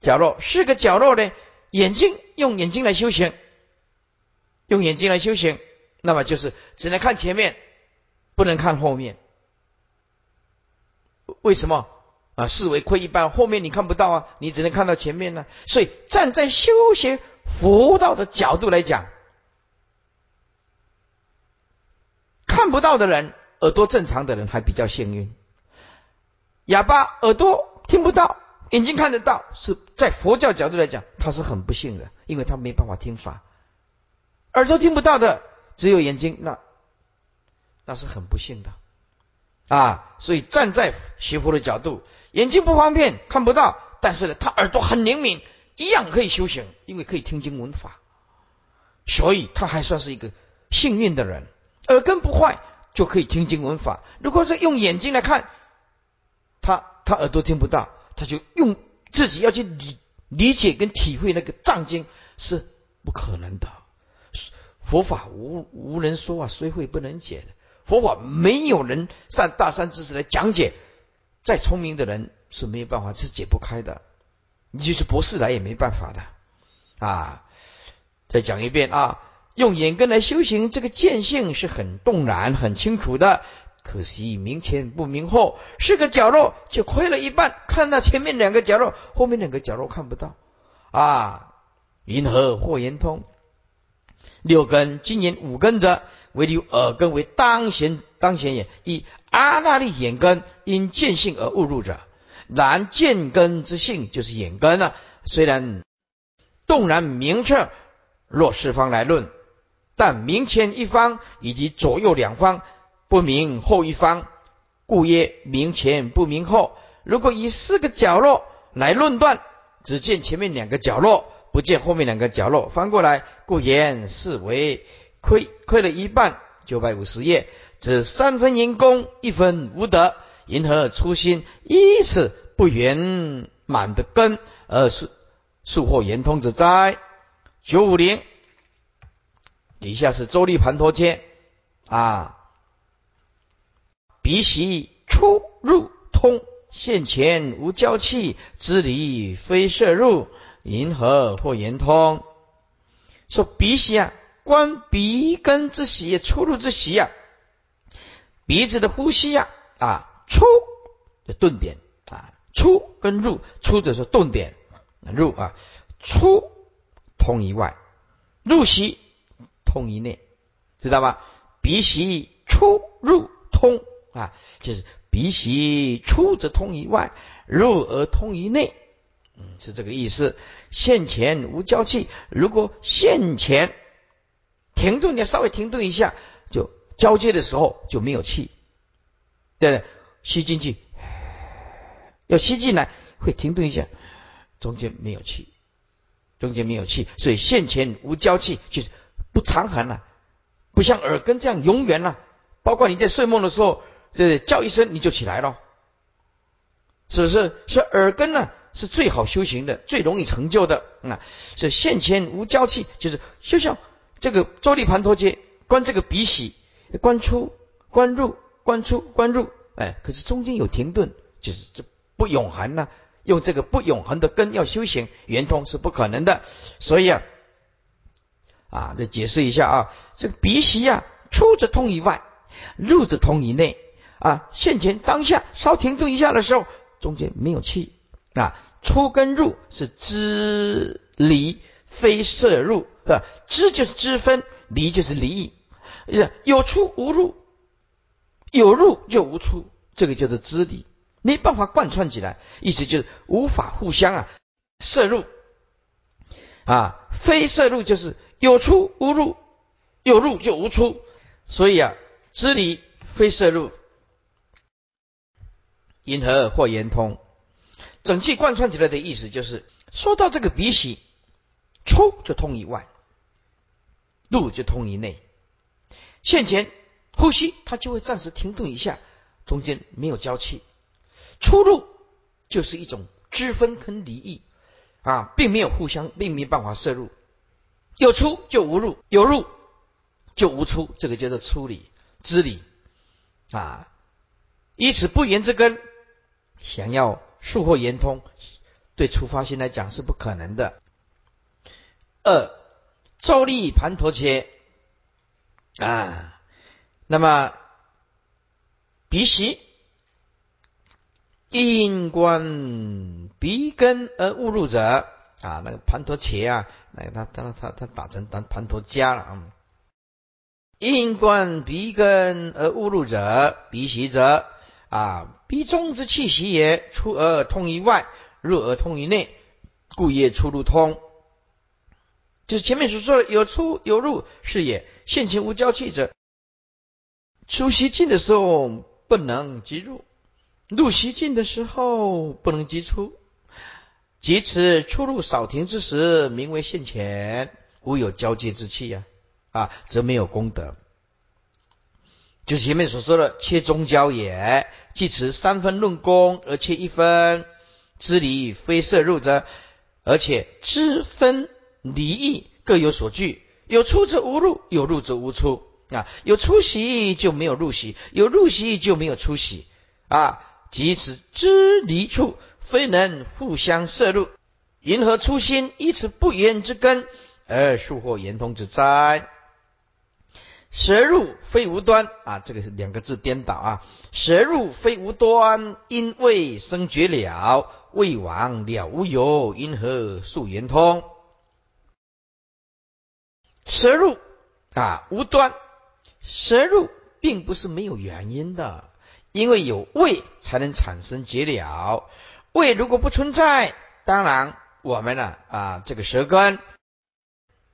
角落是个角落呢，眼睛用眼睛来修行，用眼睛来修行，那么就是只能看前面，不能看后面。为什么啊？视为亏一半，后面你看不到啊，你只能看到前面呢。所以站在修行佛道的角度来讲，看不到的人，耳朵正常的人还比较幸运。哑巴耳朵听不到。眼睛看得到，是在佛教角度来讲，他是很不幸的，因为他没办法听法。耳朵听不到的，只有眼睛，那那是很不幸的啊。所以站在学佛的角度，眼睛不方便看不到，但是呢，他耳朵很灵敏，一样可以修行，因为可以听经闻法，所以他还算是一个幸运的人。耳根不坏就可以听经闻法。如果是用眼睛来看，他他耳朵听不到。他就用自己要去理理解跟体会那个藏经是不可能的，佛法无无人说啊，虽会不能解的。佛法没有人上大山知识来讲解，再聪明的人是没有办法是解不开的，你就是博士来也没办法的啊。再讲一遍啊，用眼根来修行，这个见性是很动然、很清楚的。可惜明前不明后，是个角落就亏了一半。看到前面两个角落，后面两个角落看不到啊。银河或圆通，六根今年五根者，唯留耳根为当显当显也。以阿那利眼根因见性而误入者，然见根之性就是眼根啊。虽然动然明确，若四方来论，但明前一方以及左右两方。不明后一方，故曰明前不明后。如果以四个角落来论断，只见前面两个角落，不见后面两个角落。翻过来，故言是为亏亏了一半。九百五十页，指三分因功，一分无德。因何初心依此不圆满的根，而是速获圆通之灾？九五零，底下是周立盘陀切啊。鼻息出入通，现前无交气，知离非摄入，银河或圆通。说鼻息啊，观鼻根之息，出入之息啊，鼻子的呼吸呀啊，出的顿点啊，出跟入，出的是顿点，入啊，出通于外，入息通于内，知道吧？鼻息出入通。啊，就是鼻息出则通于外，入而通于内，嗯，是这个意思。现前无交气，如果现前停顿，你稍微停顿一下，就交接的时候就没有气，对不对？吸进去，要吸进来会停顿一下，中间没有气，中间没有气，所以现前无交气，就是不长恒了，不像耳根这样永远了。包括你在睡梦的时候，这叫一声你就起来了，是不是？是耳根呢，是最好修行的，最容易成就的啊。是现前无交气，就是就像这个周立盘陀结，观这个鼻息，观出、观入、观出、观入，哎，可是中间有停顿，就是这不永恒呢。用这个不永恒的根要修行圆通是不可能的，所以啊，啊，再解释一下啊，这个鼻息啊，出则通以外，入则通以内啊。现前当下稍停顿一下的时候，中间没有气啊。出跟入是知离，非摄入，是吧？知就是知分，离就是离异，有出无入，有入就无出，这个叫做知离。没办法贯穿起来，意思就是无法互相啊摄入啊，非摄入就是有出无入，有入就无出，所以啊，知离非摄入，因何或圆通？整气贯穿起来的意思就是，说到这个鼻息，出就通于外，入就通于内，现前呼吸它就会暂时停顿一下，中间没有交气。出入就是一种知分跟离异啊，并没有互相，并没办法摄入。有出就无入，有入就无出，这个叫做出理知理啊。以此不言之根，想要速或言通，对出发心来讲是不可能的。二周利盘陀切啊，那么鼻息。因观鼻根而误入者啊，那个盘陀切啊，那个他他他他打成盘盘陀加了啊。因观鼻根而误入者，鼻息者啊，鼻中之气息也，出而通于外，入而通于内，故业出入通。就是前面所说的有出有入是也。现前无交气者，出息尽的时候不能即入。入息尽的时候不能即出，即此出入少停之时，名为现前，无有交接之气呀，啊，则没有功德。就是前面所说的切中交也，即此三分论功而切一分，知离非摄入者，而且知分离异各有所据，有出则无入，有入则无出啊，有出息就没有入息，有入息就没有出息啊。即此知离处，非能互相摄入，云何初心？以此不言之根，而树获圆通之灾？舌入非无端啊，这个是两个字颠倒啊。舌入非无端，因未生绝了，未亡了无有，因何速圆通？舌入啊无端，舌入并不是没有原因的。因为有胃才能产生结了，胃如果不存在，当然我们呢啊这个舌根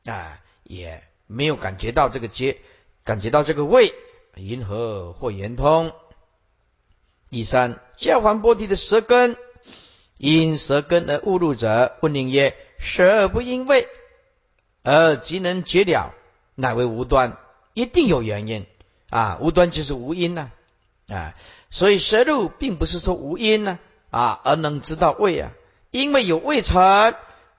啊也没有感觉到这个结，感觉到这个胃，银河或圆通。第三，教环波提的舌根因舌根而误入者，问宁曰：舌而不因胃而即能绝了，乃为无端？一定有原因啊，无端就是无因呐。啊，所以舌入并不是说无因呢，啊，而能知道味啊，因为有味尘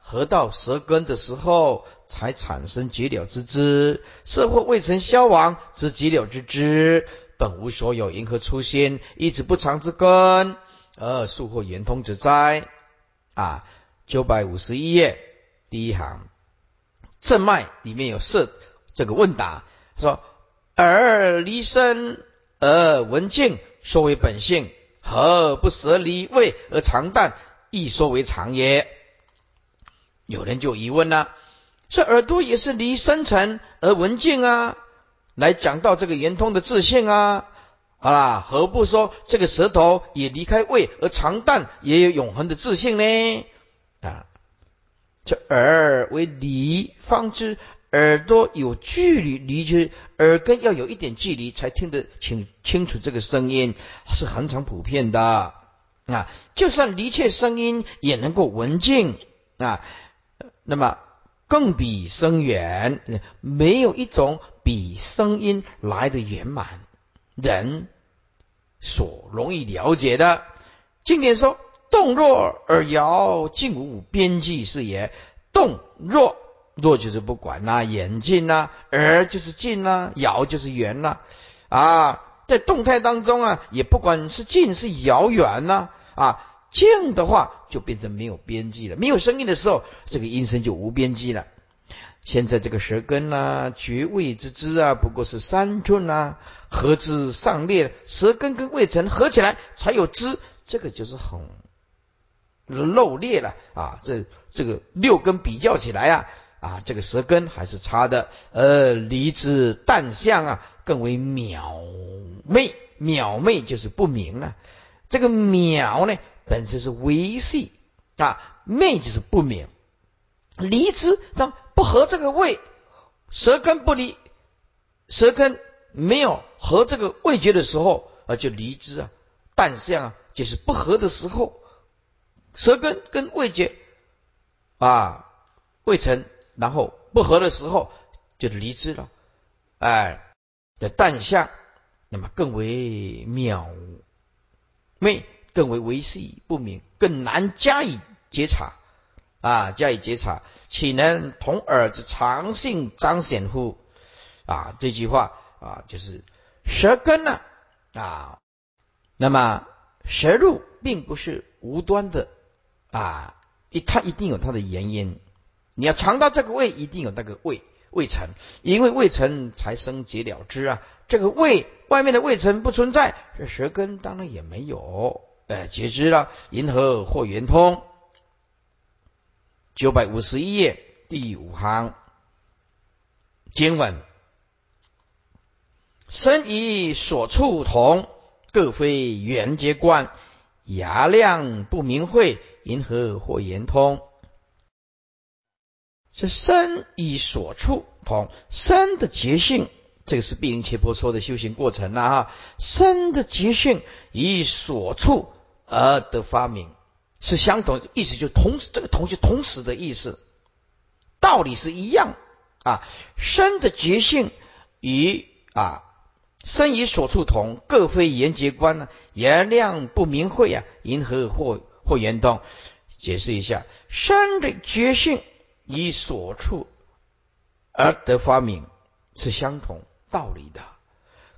合到舌根的时候，才产生结了之枝；色或未曾消亡之结了之枝，本无所有，因何出现？一直不常之根，而速或圆通之灾。啊，九百五十一页第一行正脉里面有设这个问答，说耳离身。而文静说为本性，何不舍离位而常淡，亦说为常也？有人就疑问了：这耳朵也是离深沉而文静啊，来讲到这个圆通的自信啊，好啦，何不说这个舌头也离开胃而常淡，也有永恒的自信呢？啊，这耳为离方知。耳朵有距离，离去耳根要有一点距离才听得清清楚这个声音，是很常普遍的啊。就算离切声音也能够闻静啊。那么更比声远，没有一种比声音来的圆满，人所容易了解的。经典说：“动若而摇，静无边际是也。”动若若就是不管呐，眼镜呐，而就是近呐，遥就是远呐，啊，在动态当中啊，也不管是近是遥远呐，啊，静的话就变成没有边际了，没有声音的时候，这个音声就无边际了。现在这个舌根呐，绝味之枝啊，不过是三寸呐，合之上裂，舌根跟味尘合起来才有枝，这个就是很漏裂了啊，这。这个六根比较起来啊，啊，这个舌根还是差的。呃，离之淡相啊，更为渺昧。渺昧就是不明了。这个渺呢，本身是微细啊，昧就是不明。离之当不合这个味，舌根不离，舌根没有合这个味觉的时候啊，就离之啊。淡相啊，就是不合的时候，舌根跟味觉。啊，未成，然后不合的时候就离之了，哎，的淡相，那么更为渺昧，更为微细不明，更难加以觉察啊，加以觉察，岂能同耳之常性彰显乎？啊，这句话啊，就是舌根呢啊，那么舌入并不是无端的啊。一，它一定有它的原因。你要尝到这个味，一定有那个味味尘，因为味尘才生结了之啊。这个味外面的味尘不存在，这舌根当然也没有。哎，结知了，银河或圆通。九百五十一页第五行经文：身与所处同，各非圆结观。牙量不明慧，银河或圆通？是身与所处同，身的觉性，这个是碧林切波说的修行过程了哈。身的觉性与所处而得发明是相同，意思就同，这个同就同时的意思，道理是一样啊。身的觉性与啊。身与所处同，各非言结观呢？言量不明慧啊，银河或或圆通？解释一下，身的觉性与所处而得发明是相同道理的，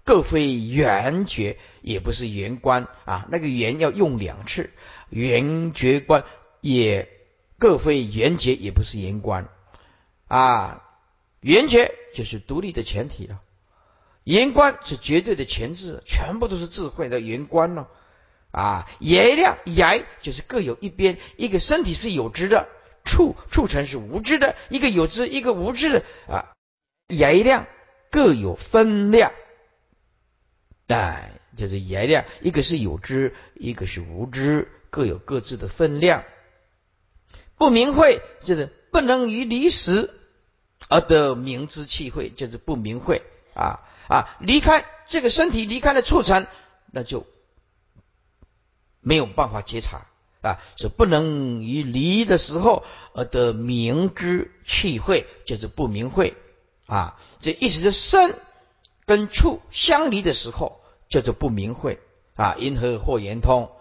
各非圆觉，也不是圆观啊。那个圆要用两次，圆觉观也各非圆觉，也不是圆观啊。圆觉就是独立的前提了。圆观是绝对的前置，全部都是智慧的圆观了啊！言量言就是各有一边，一个身体是有知的，触触成是无知的，一个有知，一个无知的啊！言量各有分量，哎，就是言量，一个是有知，一个是无知，各有各自的分量。不明慧就是不能于离时而得明之气会，就是不明慧啊。啊，离开这个身体，离开了促成，那就没有办法觉察啊，是不能于离的时候而得明之气会，就是不明会啊。这意思是身跟处相离的时候叫做不明慧啊。因何或圆通？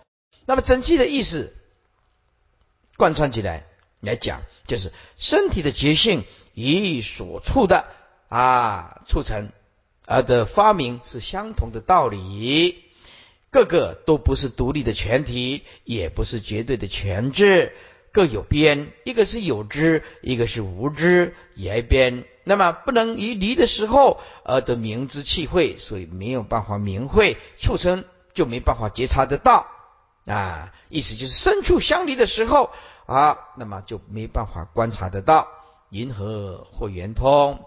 那么整气的意思贯穿起来来讲，就是身体的觉性与所处的啊促成。而的发明是相同的道理，个个都不是独立的全体，也不是绝对的全质，各有边，一个是有知，一个是无知，也边。那么不能于离的时候而得明之气会，所以没有办法明会，畜生就没办法觉察得到啊。意思就是身处相离的时候啊，那么就没办法观察得到，银河或圆通。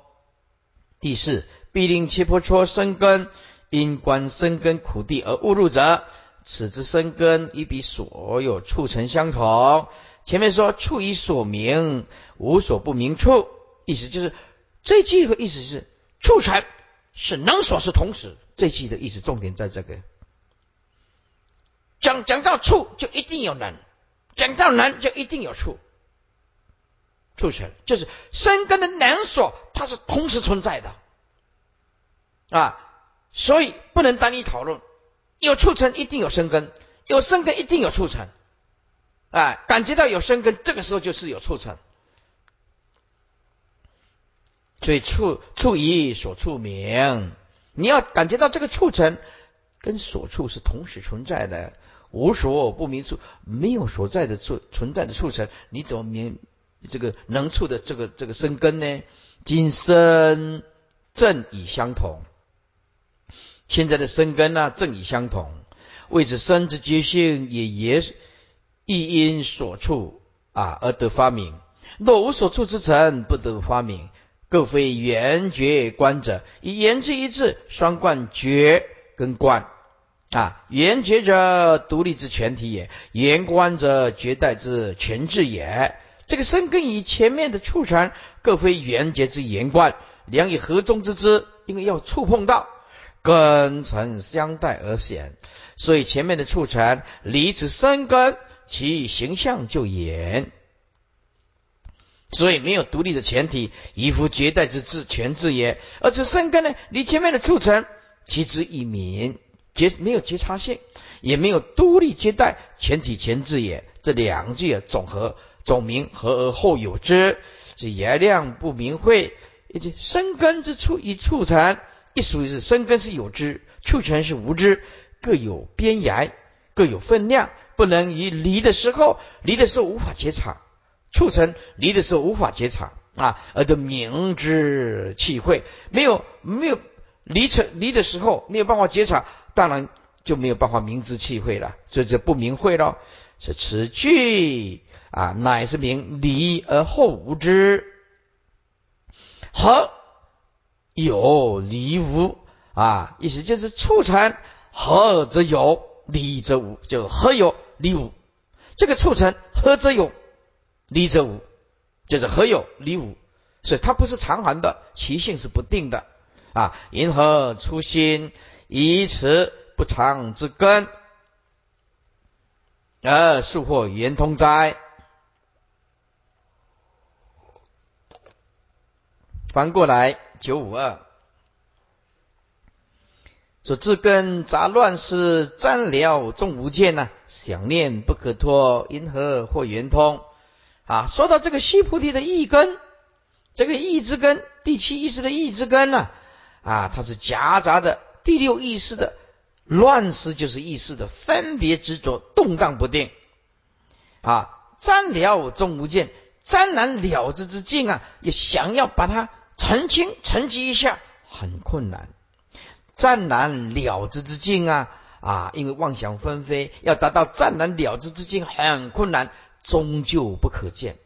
第四。必令切破戳生根，因观生根苦地而误入者，此之生根亦比所有畜生相同。前面说处以所明，无所不明处，意思就是这句的意思是促成是能所是同时。这句的意思重点在这个讲讲到处就一定有能，讲到能就一定有处促成，就是生根的能所，它是同时存在的啊，所以不能单一讨论。有促成一定有生根，有生根一定有促成，啊，感觉到有生根，这个时候就是有促成。所以处处以所处名，你要感觉到这个促成跟所处是同时存在的，无所不明处，没有所在的处存在的促成，你怎么明这个能处的这个这个生根呢？今生正已相同，现在的生根呢正已相同，为此生之觉性也也亦因所处啊而得发明，若无所处之成，不得发明。各非圆觉观者，以言之一字，双贯觉跟观啊。圆觉者，独立之全体也；圆观者，绝代之全智也。这个生根与前面的触传，各非圆觉之圆观，两以合中之之，因为要触碰到根尘相待而显，所以前面的触传离此生根，其形象就严。所以没有独立的前提，以夫绝代之治全治也。而此生根呢，离前面的促成，其之一名绝没有绝差性，也没有独立接待全体全治也。这两句啊，总和总名合而后有之，是言量不明会，以及生根之处以促成，一属于是生根是有之，促成是无知，各有边沿，各有分量，不能以离的时候，离的时候无法接场。促成离的时候无法结场啊，而得明知气会没有没有离成离的时候没有办法结场，当然就没有办法明知气会了，这就不明会了。是此句啊，乃是明离而后无知，和有离无啊，意思就是促成合则有，离则无，就合有离无。这个促成合则有。离则无，就是何有离无，所以它不是常恒的，其性是不定的啊。银河初心以此不常之根，而树或圆通哉？翻过来九五二，说自根杂乱是占了众无见呐，想念不可脱，因何或圆通？啊，说到这个须菩提的意根，这个意之根，第七意识的意之根呢，啊，它是夹杂的第六意识的乱思，就是意识的分别执着，动荡不定。啊，沾了终无见，沾然了之之境啊，也想要把它澄清、沉积一下，很困难。湛然了之之境啊，啊，因为妄想纷飞，要达到湛然了之之境很困难。终究不可见，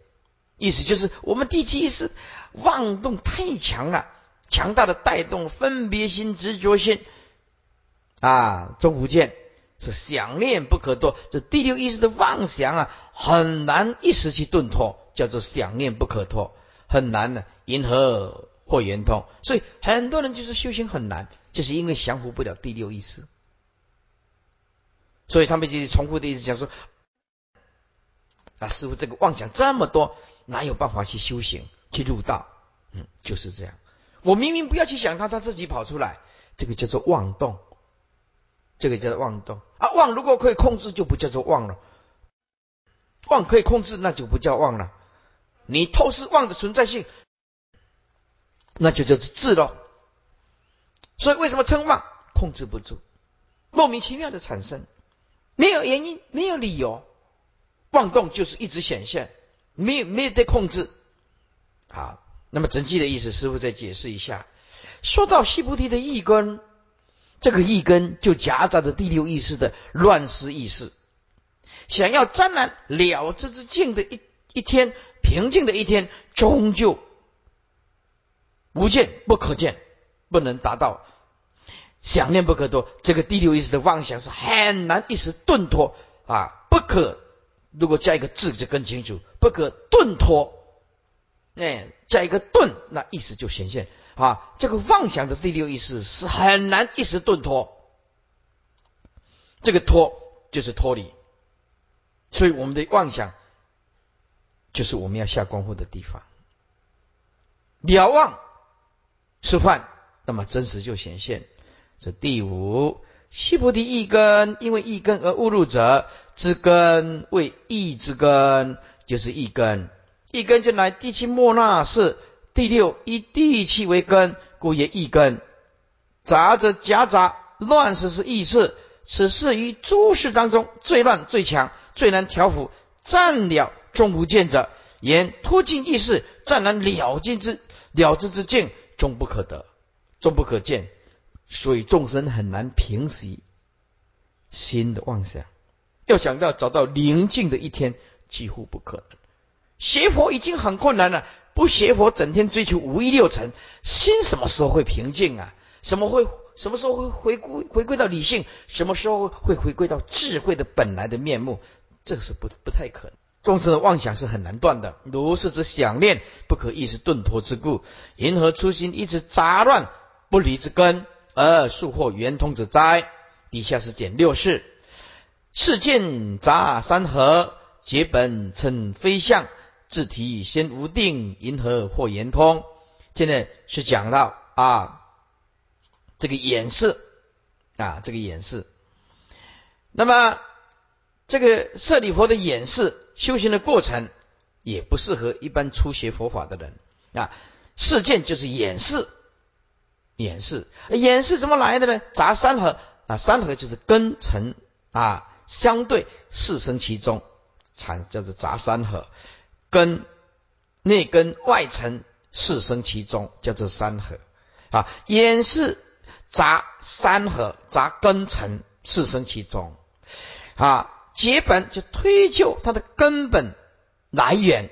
意思就是我们第七意识妄动太强了，强大的带动分别心、执着心啊，终不见是想念不可多。这第六意识的妄想啊，很难一时去顿脱，叫做想念不可脱，很难的。因何或圆通？所以很多人就是修行很难，就是因为降服不了第六意识，所以他们就重复的意思讲说。啊，师傅，这个妄想这么多，哪有办法去修行、去入道？嗯，就是这样。我明明不要去想他，他自己跑出来，这个叫做妄动，这个叫做妄动。啊，妄如果可以控制，就不叫做妄了。妄可以控制，那就不叫妄了。你透视妄的存在性，那就叫做智了。所以为什么称妄？控制不住，莫名其妙的产生，没有原因，没有理由。妄动就是一直显现，没有没有在控制。好，那么整句的意思，师傅再解释一下。说到西菩提的一根，这个一根就夹杂着第六意识的乱思意识，想要沾染了之之境的一一天平静的一天，终究无见不可见，不能达到想念不可多。这个第六意识的妄想是很难一时顿脱啊，不可。如果加一个字就更清楚，不可顿脱。哎，加一个顿，那意思就显现啊。这个妄想的第六意识是很难一时顿脱，这个脱就是脱离。所以我们的妄想就是我们要下功夫的地方。了望示范，那么真实就显现。这第五，须菩提一根，因为一根而误入者，之根为意之根，就是一根。一根就来第七莫那是第六，以地气为根，故也一根。杂则夹杂，乱世是意识，此事于诸事当中最乱最强，最难调伏。占了终不见者，言突尽意识，暂难了尽之。了之之境终不可得，终不可见，所以众生很难平息心的妄想。要想到找到宁静的一天，几乎不可能。学佛已经很困难了，不学佛，整天追求五欲六尘，心什么时候会平静啊？什么会什么时候会回归回归到理性？什么时候会回归到智慧的本来的面目？这是不不太可能。众生的妄想是很难断的，如是之想念不可一时顿脱之故，银河初心一直杂乱不离之根，而速获圆通者哉？底下是简六世，世见杂山河，结本称非相，自体先无定，银河或圆通。现在是讲到啊，这个演示啊，这个演示。那么这个舍利佛的演示。修行的过程也不适合一般初学佛法的人啊。事件就是演示，演示，演示怎么来的呢？杂三合啊，三合就是根尘啊，相对四生其中，产叫做杂三合，根内根外尘四生其中，叫做三合啊。演示杂三合，杂根尘四生其中啊。结本就推究它的根本来源，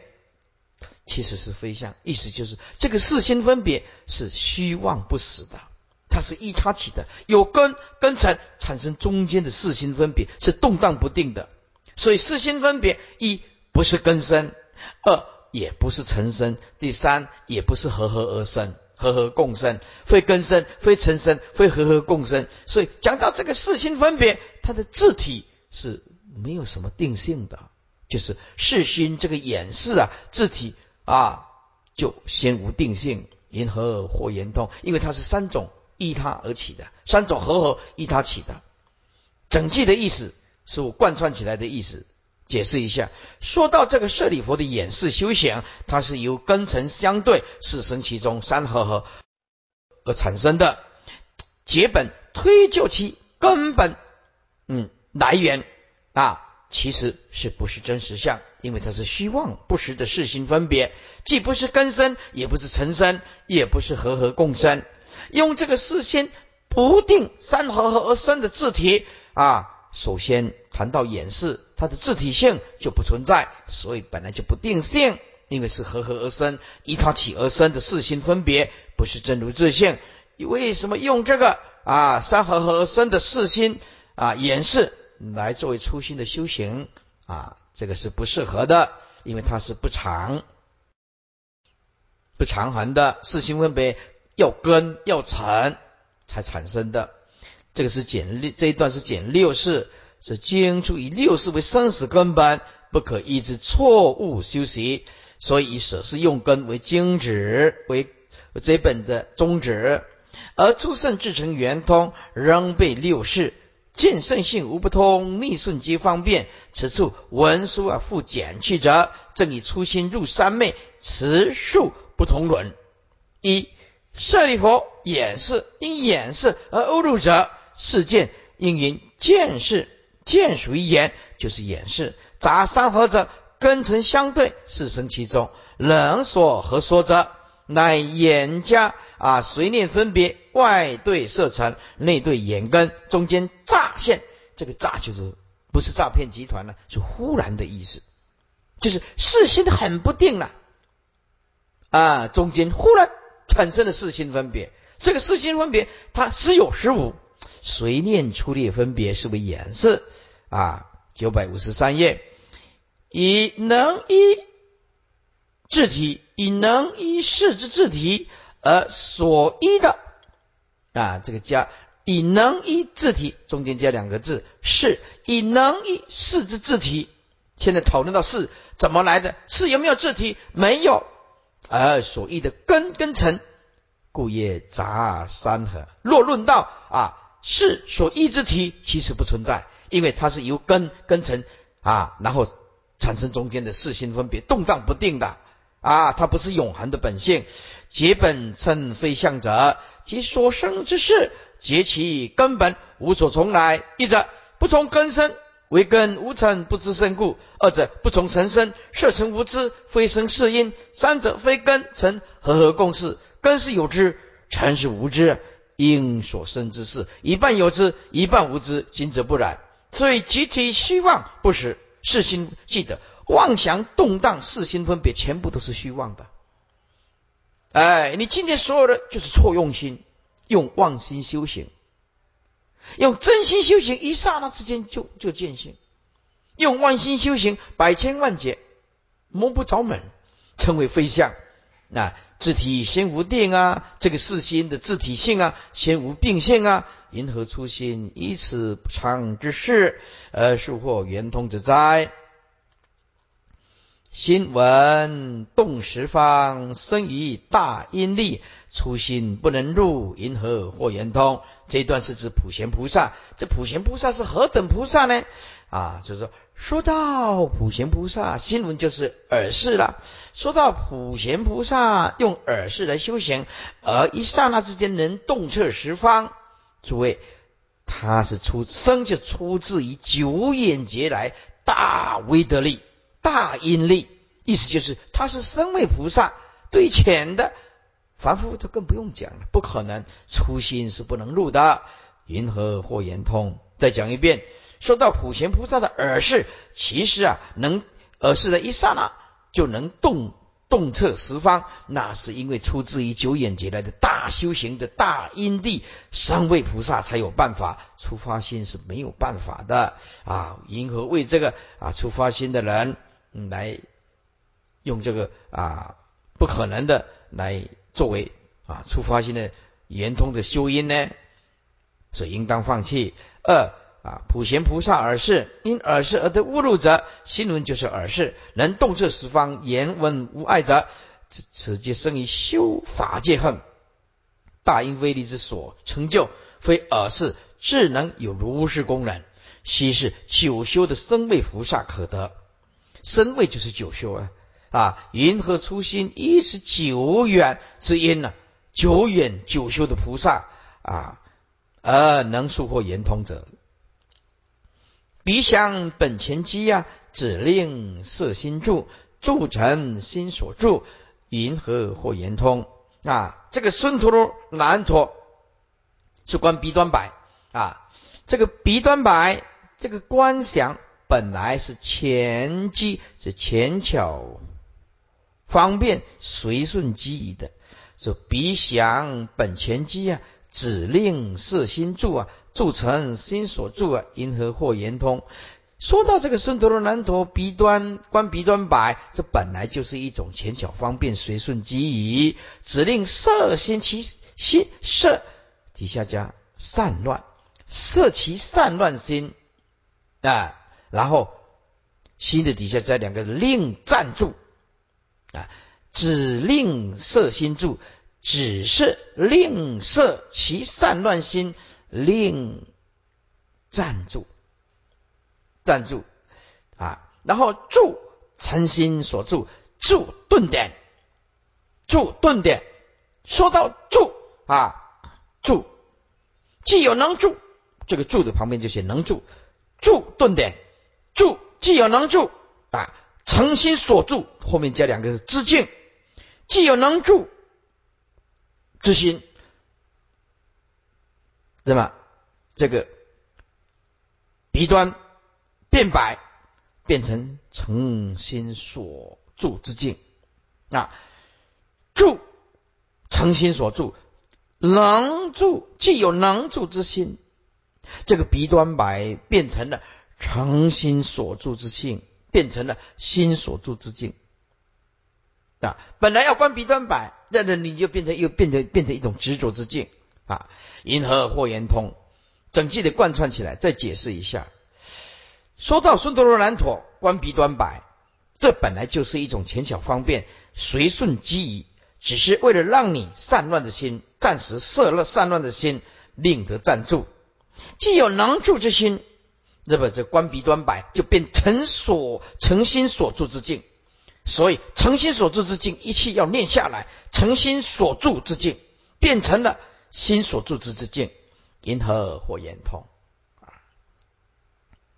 其实是非相，意思就是这个四心分别是虚妄不实的，它是依他起的，有根根尘产生中间的四心分别是动荡不定的，所以四心分别一不是根生，二也不是成生，第三也不是和合而生，和合共生，非根生，非成生，非和合共生，所以讲到这个四心分别，它的字体是。没有什么定性的，就是四心这个演示啊，字体啊，就先无定性，因何或言通？因为它是三种依他而起的，三种合合依他起的。整句的意思是我贯穿起来的意思，解释一下。说到这个舍利佛的演示修行，它是由根尘相对，四生其中，三合合而产生的，结本推究其根本，嗯，来源。啊，其实是不是真实相？因为它是虚妄不实的事心分别，既不是根生，也不是尘生，也不是和合共生。用这个事先不定三合合而生的字体啊，首先谈到演示，它的字体性就不存在，所以本来就不定性，因为是和合而生，依它起而生的事心分别，不是真如自性。为什么用这个啊三合合而生的事心啊演示？来作为初心的修行啊，这个是不适合的，因为它是不常、不常恒的四心分别，要根要尘才产生的。这个是减六这一段是减六世，是经出以六世为生死根本，不可依之错误修习，所以以舍是用根为经旨为这本的宗旨，而出圣至成圆通仍被六世。见圣性无不通，逆顺皆方便。此处文书啊复简去者，正以初心入三昧，持数不同伦。一舍利佛演示，因演示而误入者，是见应云见识，见属于言，就是演示。杂三合者，根尘相对，是生其中。人所何说者？乃眼家啊，随念分别，外对色尘，内对眼根，中间乍现。这个乍就是不是诈骗集团了，是忽然的意思，就是事心很不定了啊，中间忽然产生了四心分别。这个四心分别，它时有时无，随念出列分别是为眼色啊。九百五十三页，以能依字体。以能依事之字体而所依的啊，这个加以能依字体中间加两个字，是以能依事之字体现在讨论到是怎么来的？是有没有字体？没有。而所依的根根尘，故业杂三合。若论到啊，是所依之体，其实不存在，因为它是由根根尘啊，然后产生中间的四心分别，动荡不定的啊，它不是永恒的本性。结本称非相者，即所生之事，结其根本无所从来。一者不从根生。为根无尘，不知生故；二者不从尘生，色尘无知，非生是因；三者非根尘和合共事，根是有知，尘是无知。因所生之事，一半有知，一半无知，今则不然。所以集体虚妄不实，世心记得妄想动荡，四心分别，全部都是虚妄的。哎，你今天所有的就是错用心，用妄心修行。用真心修行，一刹那之间就就见性；用妄心修行，百千万劫摸不着门，称为非相。那自体先无定啊，这个四心的自体性啊，先无定性啊，因何初心？以此常之事，而殊获圆通之灾？心闻动十方，生于大阴力，初心不能入，因何或圆通？这一段是指普贤菩萨。这普贤菩萨是何等菩萨呢？啊，就是说，说到普贤菩萨，心闻就是耳视了。说到普贤菩萨用耳视来修行，而一刹那之间能洞彻十方。诸位，他是出生就出自于九眼劫来大威德力。大阴力，意思就是他是身为菩萨，对浅的凡夫就更不用讲了，不可能初心是不能入的。云何或言通？再讲一遍，说到普贤菩萨的耳视，其实啊，能耳视的一刹那就能动动彻十方，那是因为出自于九眼劫来的大修行的大因地，三位菩萨才有办法。出发心是没有办法的啊！银河为这个啊出发心的人。来用这个啊不可能的来作为啊出发性的圆通的修因呢，所以应当放弃。二啊普贤菩萨耳视，因耳视而得误入者，心轮就是耳视，能动彻十方言闻无碍者，此此即生于修法界恨，大因威力之所成就，非耳视智能有如是功能，悉是九修的生位菩萨可得。身位就是九修啊，啊，云何初心一是久远之因呢？久远九修的菩萨啊，而能速获圆通者，彼想本前机呀，指令色心住，住成心所住，云何或圆通啊？这个孙陀罗难陀是观鼻端白啊，这个鼻端白，这个观想。本来是前机，是前巧方便随顺机宜的。说彼想本前机啊，指令色心住啊，住成心所住啊，因何或圆通？说到这个孙陀罗南陀鼻端观鼻端摆，这本来就是一种前巧方便随顺机宜，指令色心其心色底下加散乱，色其散乱心啊。然后心的底下再两个令暂住啊，指令色心住，只是令色其散乱心，令暂住，暂住啊，然后住诚心所住，住顿点，住顿点，说到住啊，住既有能住，这个住的旁边就写能住，住顿点。住既有能住啊，诚心所住，后面加两个字知境，既有能住之心，那么？这个鼻端变白，变成诚心所住之境啊，住诚心所住，能住既有能住之心，这个鼻端白变成了。诚心所住之性变成了心所住之境啊！本来要关鼻端摆，但是你就变成又变成变成一种执着之境啊！银河或圆通，整季的贯穿起来，再解释一下。说到孙陀罗南陀观鼻端摆，这本来就是一种浅巧方便、随顺机宜，只是为了让你散乱的心暂时摄了散乱的心，令得暂住。既有能住之心，那么这观鼻端白就变成所诚心所住之境。所以诚心所住之境，一切要念下来。诚心所住之境，变成了心所住之之境。银河或圆通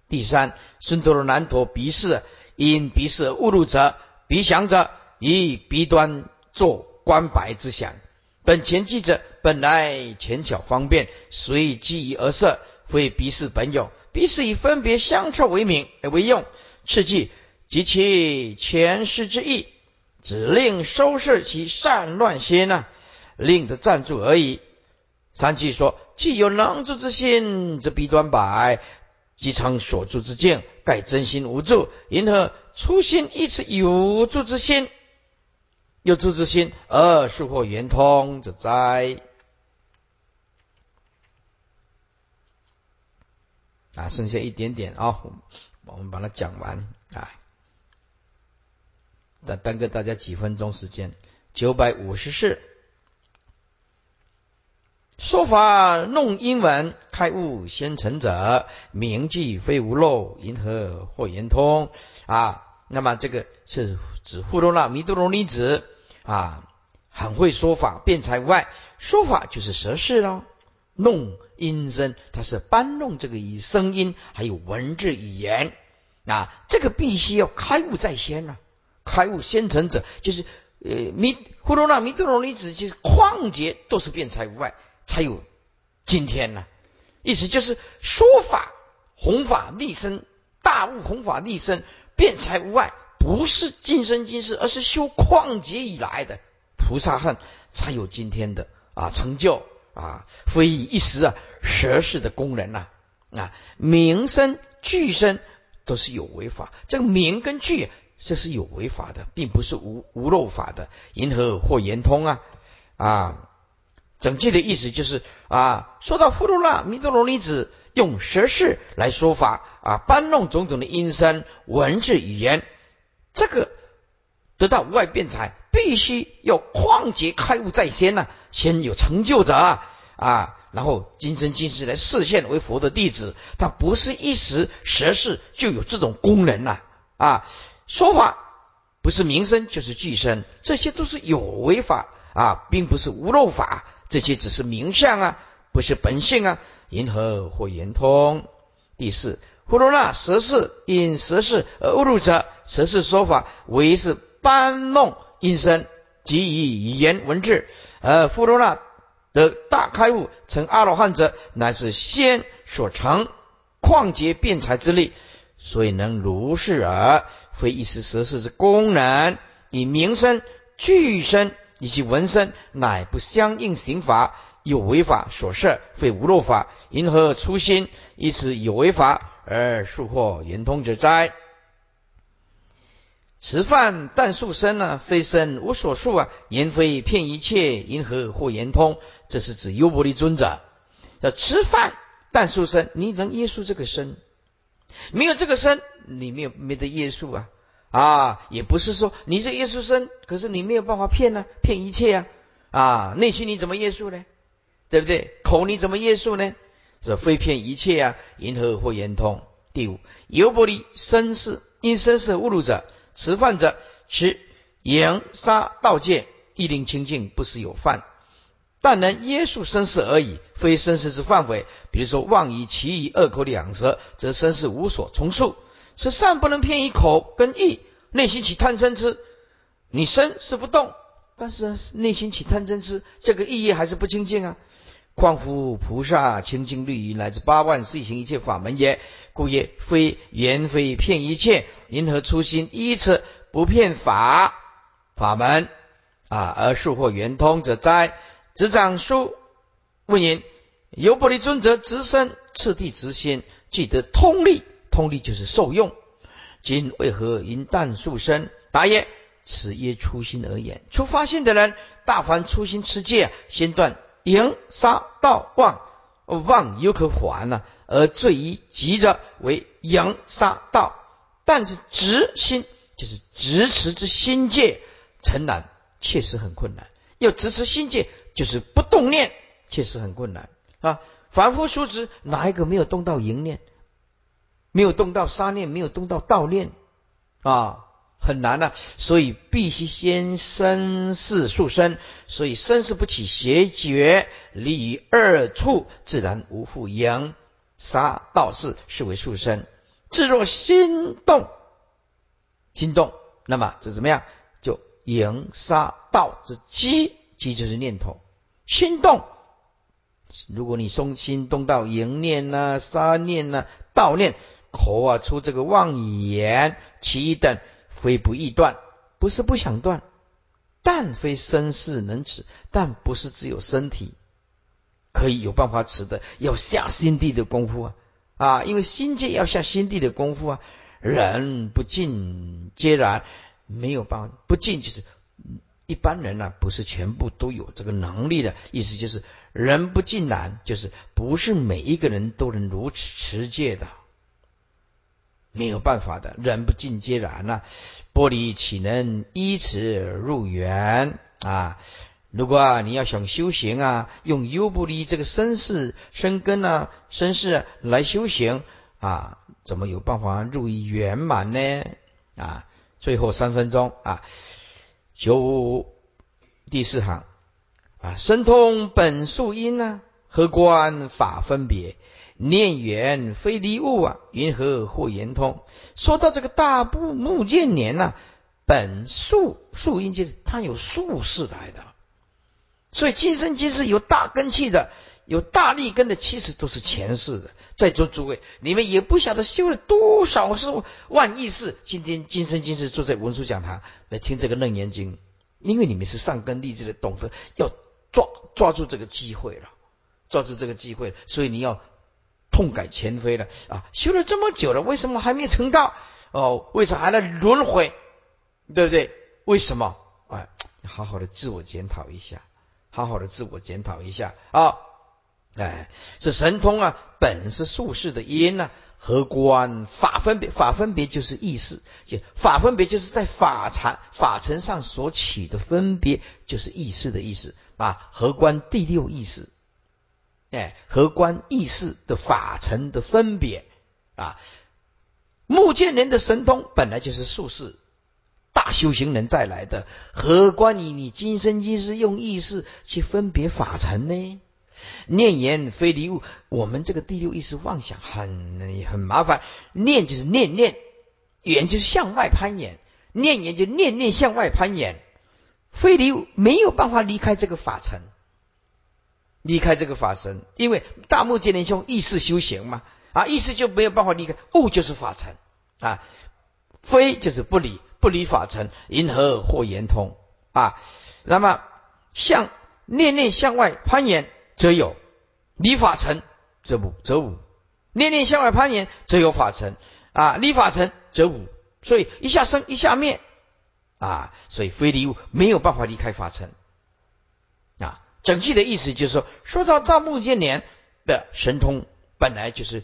第三，孙陀罗难陀鼻视，因鼻视误入者，鼻想者以鼻端作观白之想。本前记者本来浅巧方便，随机而设，非鼻视本有。必是以分别相凑为名而为用。次即及其前世之意，只令收拾其善乱心呢，令得暂住而已。三句说：既有能助之心，则必端摆。即常所住之境，盖真心无助。因何初心亦此有助之心？有助之心而是或圆通者哉？啊，剩下一点点啊，我们把它讲完啊。再耽搁大家几分钟时间。九百五十四。说法弄英文开悟先成者，名记非无漏，银河或圆通啊。那么这个是指富罗那弥多罗尼子啊，很会说法，辩才无碍。说法就是舌事喽，弄音声，它是搬弄这个以声音还有文字语言啊，这个必须要开悟在先呐。开悟先成者就是呃弥呼罗那弥多罗尼子，就是旷劫都是辩才无碍。才有今天呢，意思就是说法弘法立身，大悟弘法立身，辩才无碍，不是今生今世，而是修旷劫以来的菩萨恨才有今天的啊成就啊，非一时啊蛇世的工人呐啊名声具声都是有违法，这个名跟具这是有违法的，并不是无无漏法的，银河或圆通啊啊。整句的意思就是啊，说到富罗那弥多罗尼子用舌事来说法啊，搬弄种种的音声文字语言，这个得到无外辩才，必须要旷劫开悟在先呢，先有成就者啊，然后今生今世来示现为佛的弟子，他不是一时舌事就有这种功能呐啊，说法不是名声就是具身，这些都是有为法啊，并不是无漏法。这些只是名相啊，不是本性啊。银河或圆通。第四，呼罗那舌事因舌事而误入者，舌事说法为是搬弄音声，即以语言文字。而富罗那的大开悟成阿罗汉者，乃是先所成旷劫辩才之力，所以能如是耳，非一时舌事之功能，以名声具身。以及闻声乃不相应刑法，有违法所设，非无漏法，因何初心？以此有违法而速获圆通者哉？吃饭但数生呢？非生无所数啊！言非骗一切，因何获圆通？这是指优婆利尊者要吃饭但数生，你能约束这个身？没有这个身，你没有没得约束啊！啊，也不是说你是耶稣生，可是你没有办法骗呢，骗一切啊！啊，内心你怎么耶稣呢？对不对？口你怎么耶稣呢？是非骗一切啊！银河或圆通。第五，尤伯利身世因身世误入者，持犯者持言杀盗戒，亦令清净，不是有犯，但能约束身世而已，非身世之范围。比如说，妄以其以二口两舌，则身世无所从处。是善不能偏于口跟意，内心起贪嗔痴，你身是不动，但是内心起贪嗔痴，这个意义还是不清净啊。况夫菩萨清净律仪乃至八万四行一切法门也，故曰非言非骗一切，因何初心依此不骗法法门啊，而速获圆通者哉？执掌书问言：由不离尊者直身次第直心，即得通力。通力就是受用，今为何因淡数生？答曰：此曰初心而言。初发心的人，大凡初心持戒，先断淫杀盗妄，妄犹可还呢，而最宜急者为阳杀道。但是执心就是执持之心界，诚难，确实很困难。要执持心界，就是不动念，确实很困难啊。凡夫俗子哪一个没有动到淫念，没有动到杀念，没有动到盗念啊？很难呐，所以必须先身世速生，所以身世不起邪觉，离于二处，自然无复淫杀道士，是为畜生。自若心动，心动，那么这怎么样？就迎杀道之机，机就是念头，心动。如果你松心动到淫念呐、杀念呐、道念，口啊出这个妄言，其一等。非不易断，不是不想断，但非身世能止，但不是只有身体可以有办法持的，要下心地的功夫啊啊！因为心界要下心地的功夫啊，人不尽皆然，没有办法不尽就是一般人呢，不是全部都有这个能力的意思，就是人不尽然，就是不是每一个人都能如此持戒的。没有办法的，人不尽皆然呐。玻璃岂能依此入园啊？如果啊你要想修行啊，用优不离这个身世生根啊，身世来修行啊，怎么有办法入于圆满呢？啊，最后三分钟啊，九五第四行啊，神通本素因呢，何观法分别？念缘非离物啊，云何或圆通？说到这个大部木见年呐，本树树因就是它有树势来的，所以今生今世有大根气的，有大力根的，其实都是前世的。在座诸位，你们也不晓得修了多少是万亿世，今天今生今世坐在文殊讲堂来听这个楞严经，因为你们是上根立志的，懂得要抓抓住这个机会了，抓住这个机会，所以你要。痛改前非了啊！修了这么久了，为什么还没成道？哦，为啥还在轮回？对不对？为什么？哎，好好的自我检讨一下，好好的自我检讨一下啊！哎，这神通啊，本是术士的因呢，何观法分别？法分别就是意识，就法分别就是在法禅法尘上所起的分别，就是意识的意思啊！何观第六意识？哎，何观意识的法尘的分别啊？目犍连的神通本来就是术士大修行人再来的，何关于你今生今世用意识去分别法尘呢？念言非离物，我们这个第六意识妄想很很麻烦。念就是念念，言就是向外攀岩，念言就念念向外攀岩，非离物没有办法离开这个法尘。离开这个法身，因为大目犍连兄意识修行嘛，啊，意识就没有办法离开。物就是法尘啊，非就是不离，不离法尘，因何或圆通啊？那么向念念向外攀岩，则有离法尘，则无则无；念念向外攀岩，则有法尘啊，离法尘则无。所以一下生一下灭啊，所以非离物没有办法离开法尘啊。整句的意思就是说，说到大目犍连的神通，本来就是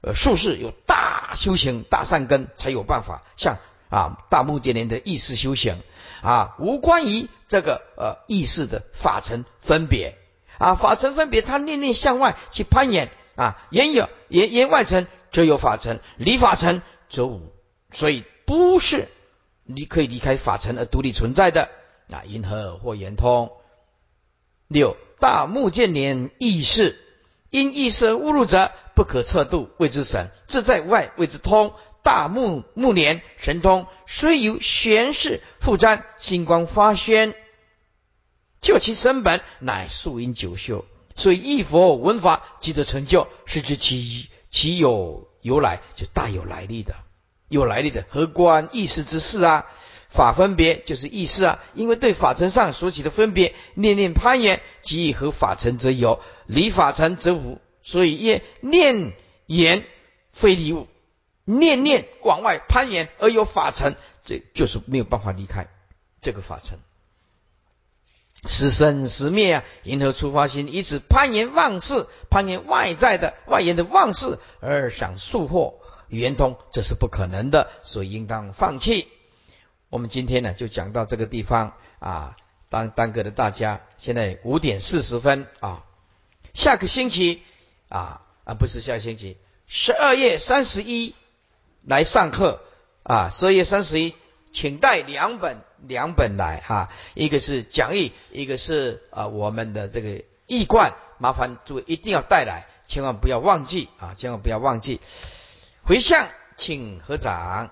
呃术士有大修行、大善根才有办法，像啊大目犍连的意识修行啊，无关于这个呃意识的法尘分别啊，法尘分别，他念念向外去攀岩啊，言有言言外尘则有法尘，离法尘则无，所以不是你可以离开法尘而独立存在的啊，因何或圆通？六大目犍连意识，因意识误入者，不可测度，谓之神；自在外，谓之通。大目目连神通，虽由玄世复瞻，星光发宣，就其身本，乃素因九秀。所以一佛闻法即得成就，是知其其有由来，就大有来历的，有来历的，何关意识之事啊？法分别就是意识啊，因为对法尘上所起的分别，念念攀岩，即和法尘则有，离法尘则无。所以业念言非离物，念念往外攀岩而有法尘，这就是没有办法离开这个法尘。时生时灭啊，因何出发心？以此攀岩妄事，攀岩外在的外缘的妄事，而想速获圆通，这是不可能的，所以应当放弃。我们今天呢就讲到这个地方啊，耽耽搁了大家。现在五点四十分啊，下个星期啊啊不是下星期，十二月三十一来上课啊，十二月三十一，请带两本两本来哈，一个是讲义，一个是啊我们的这个易冠，麻烦诸位一定要带来，千万不要忘记啊，千万不要忘记。回向，请合掌。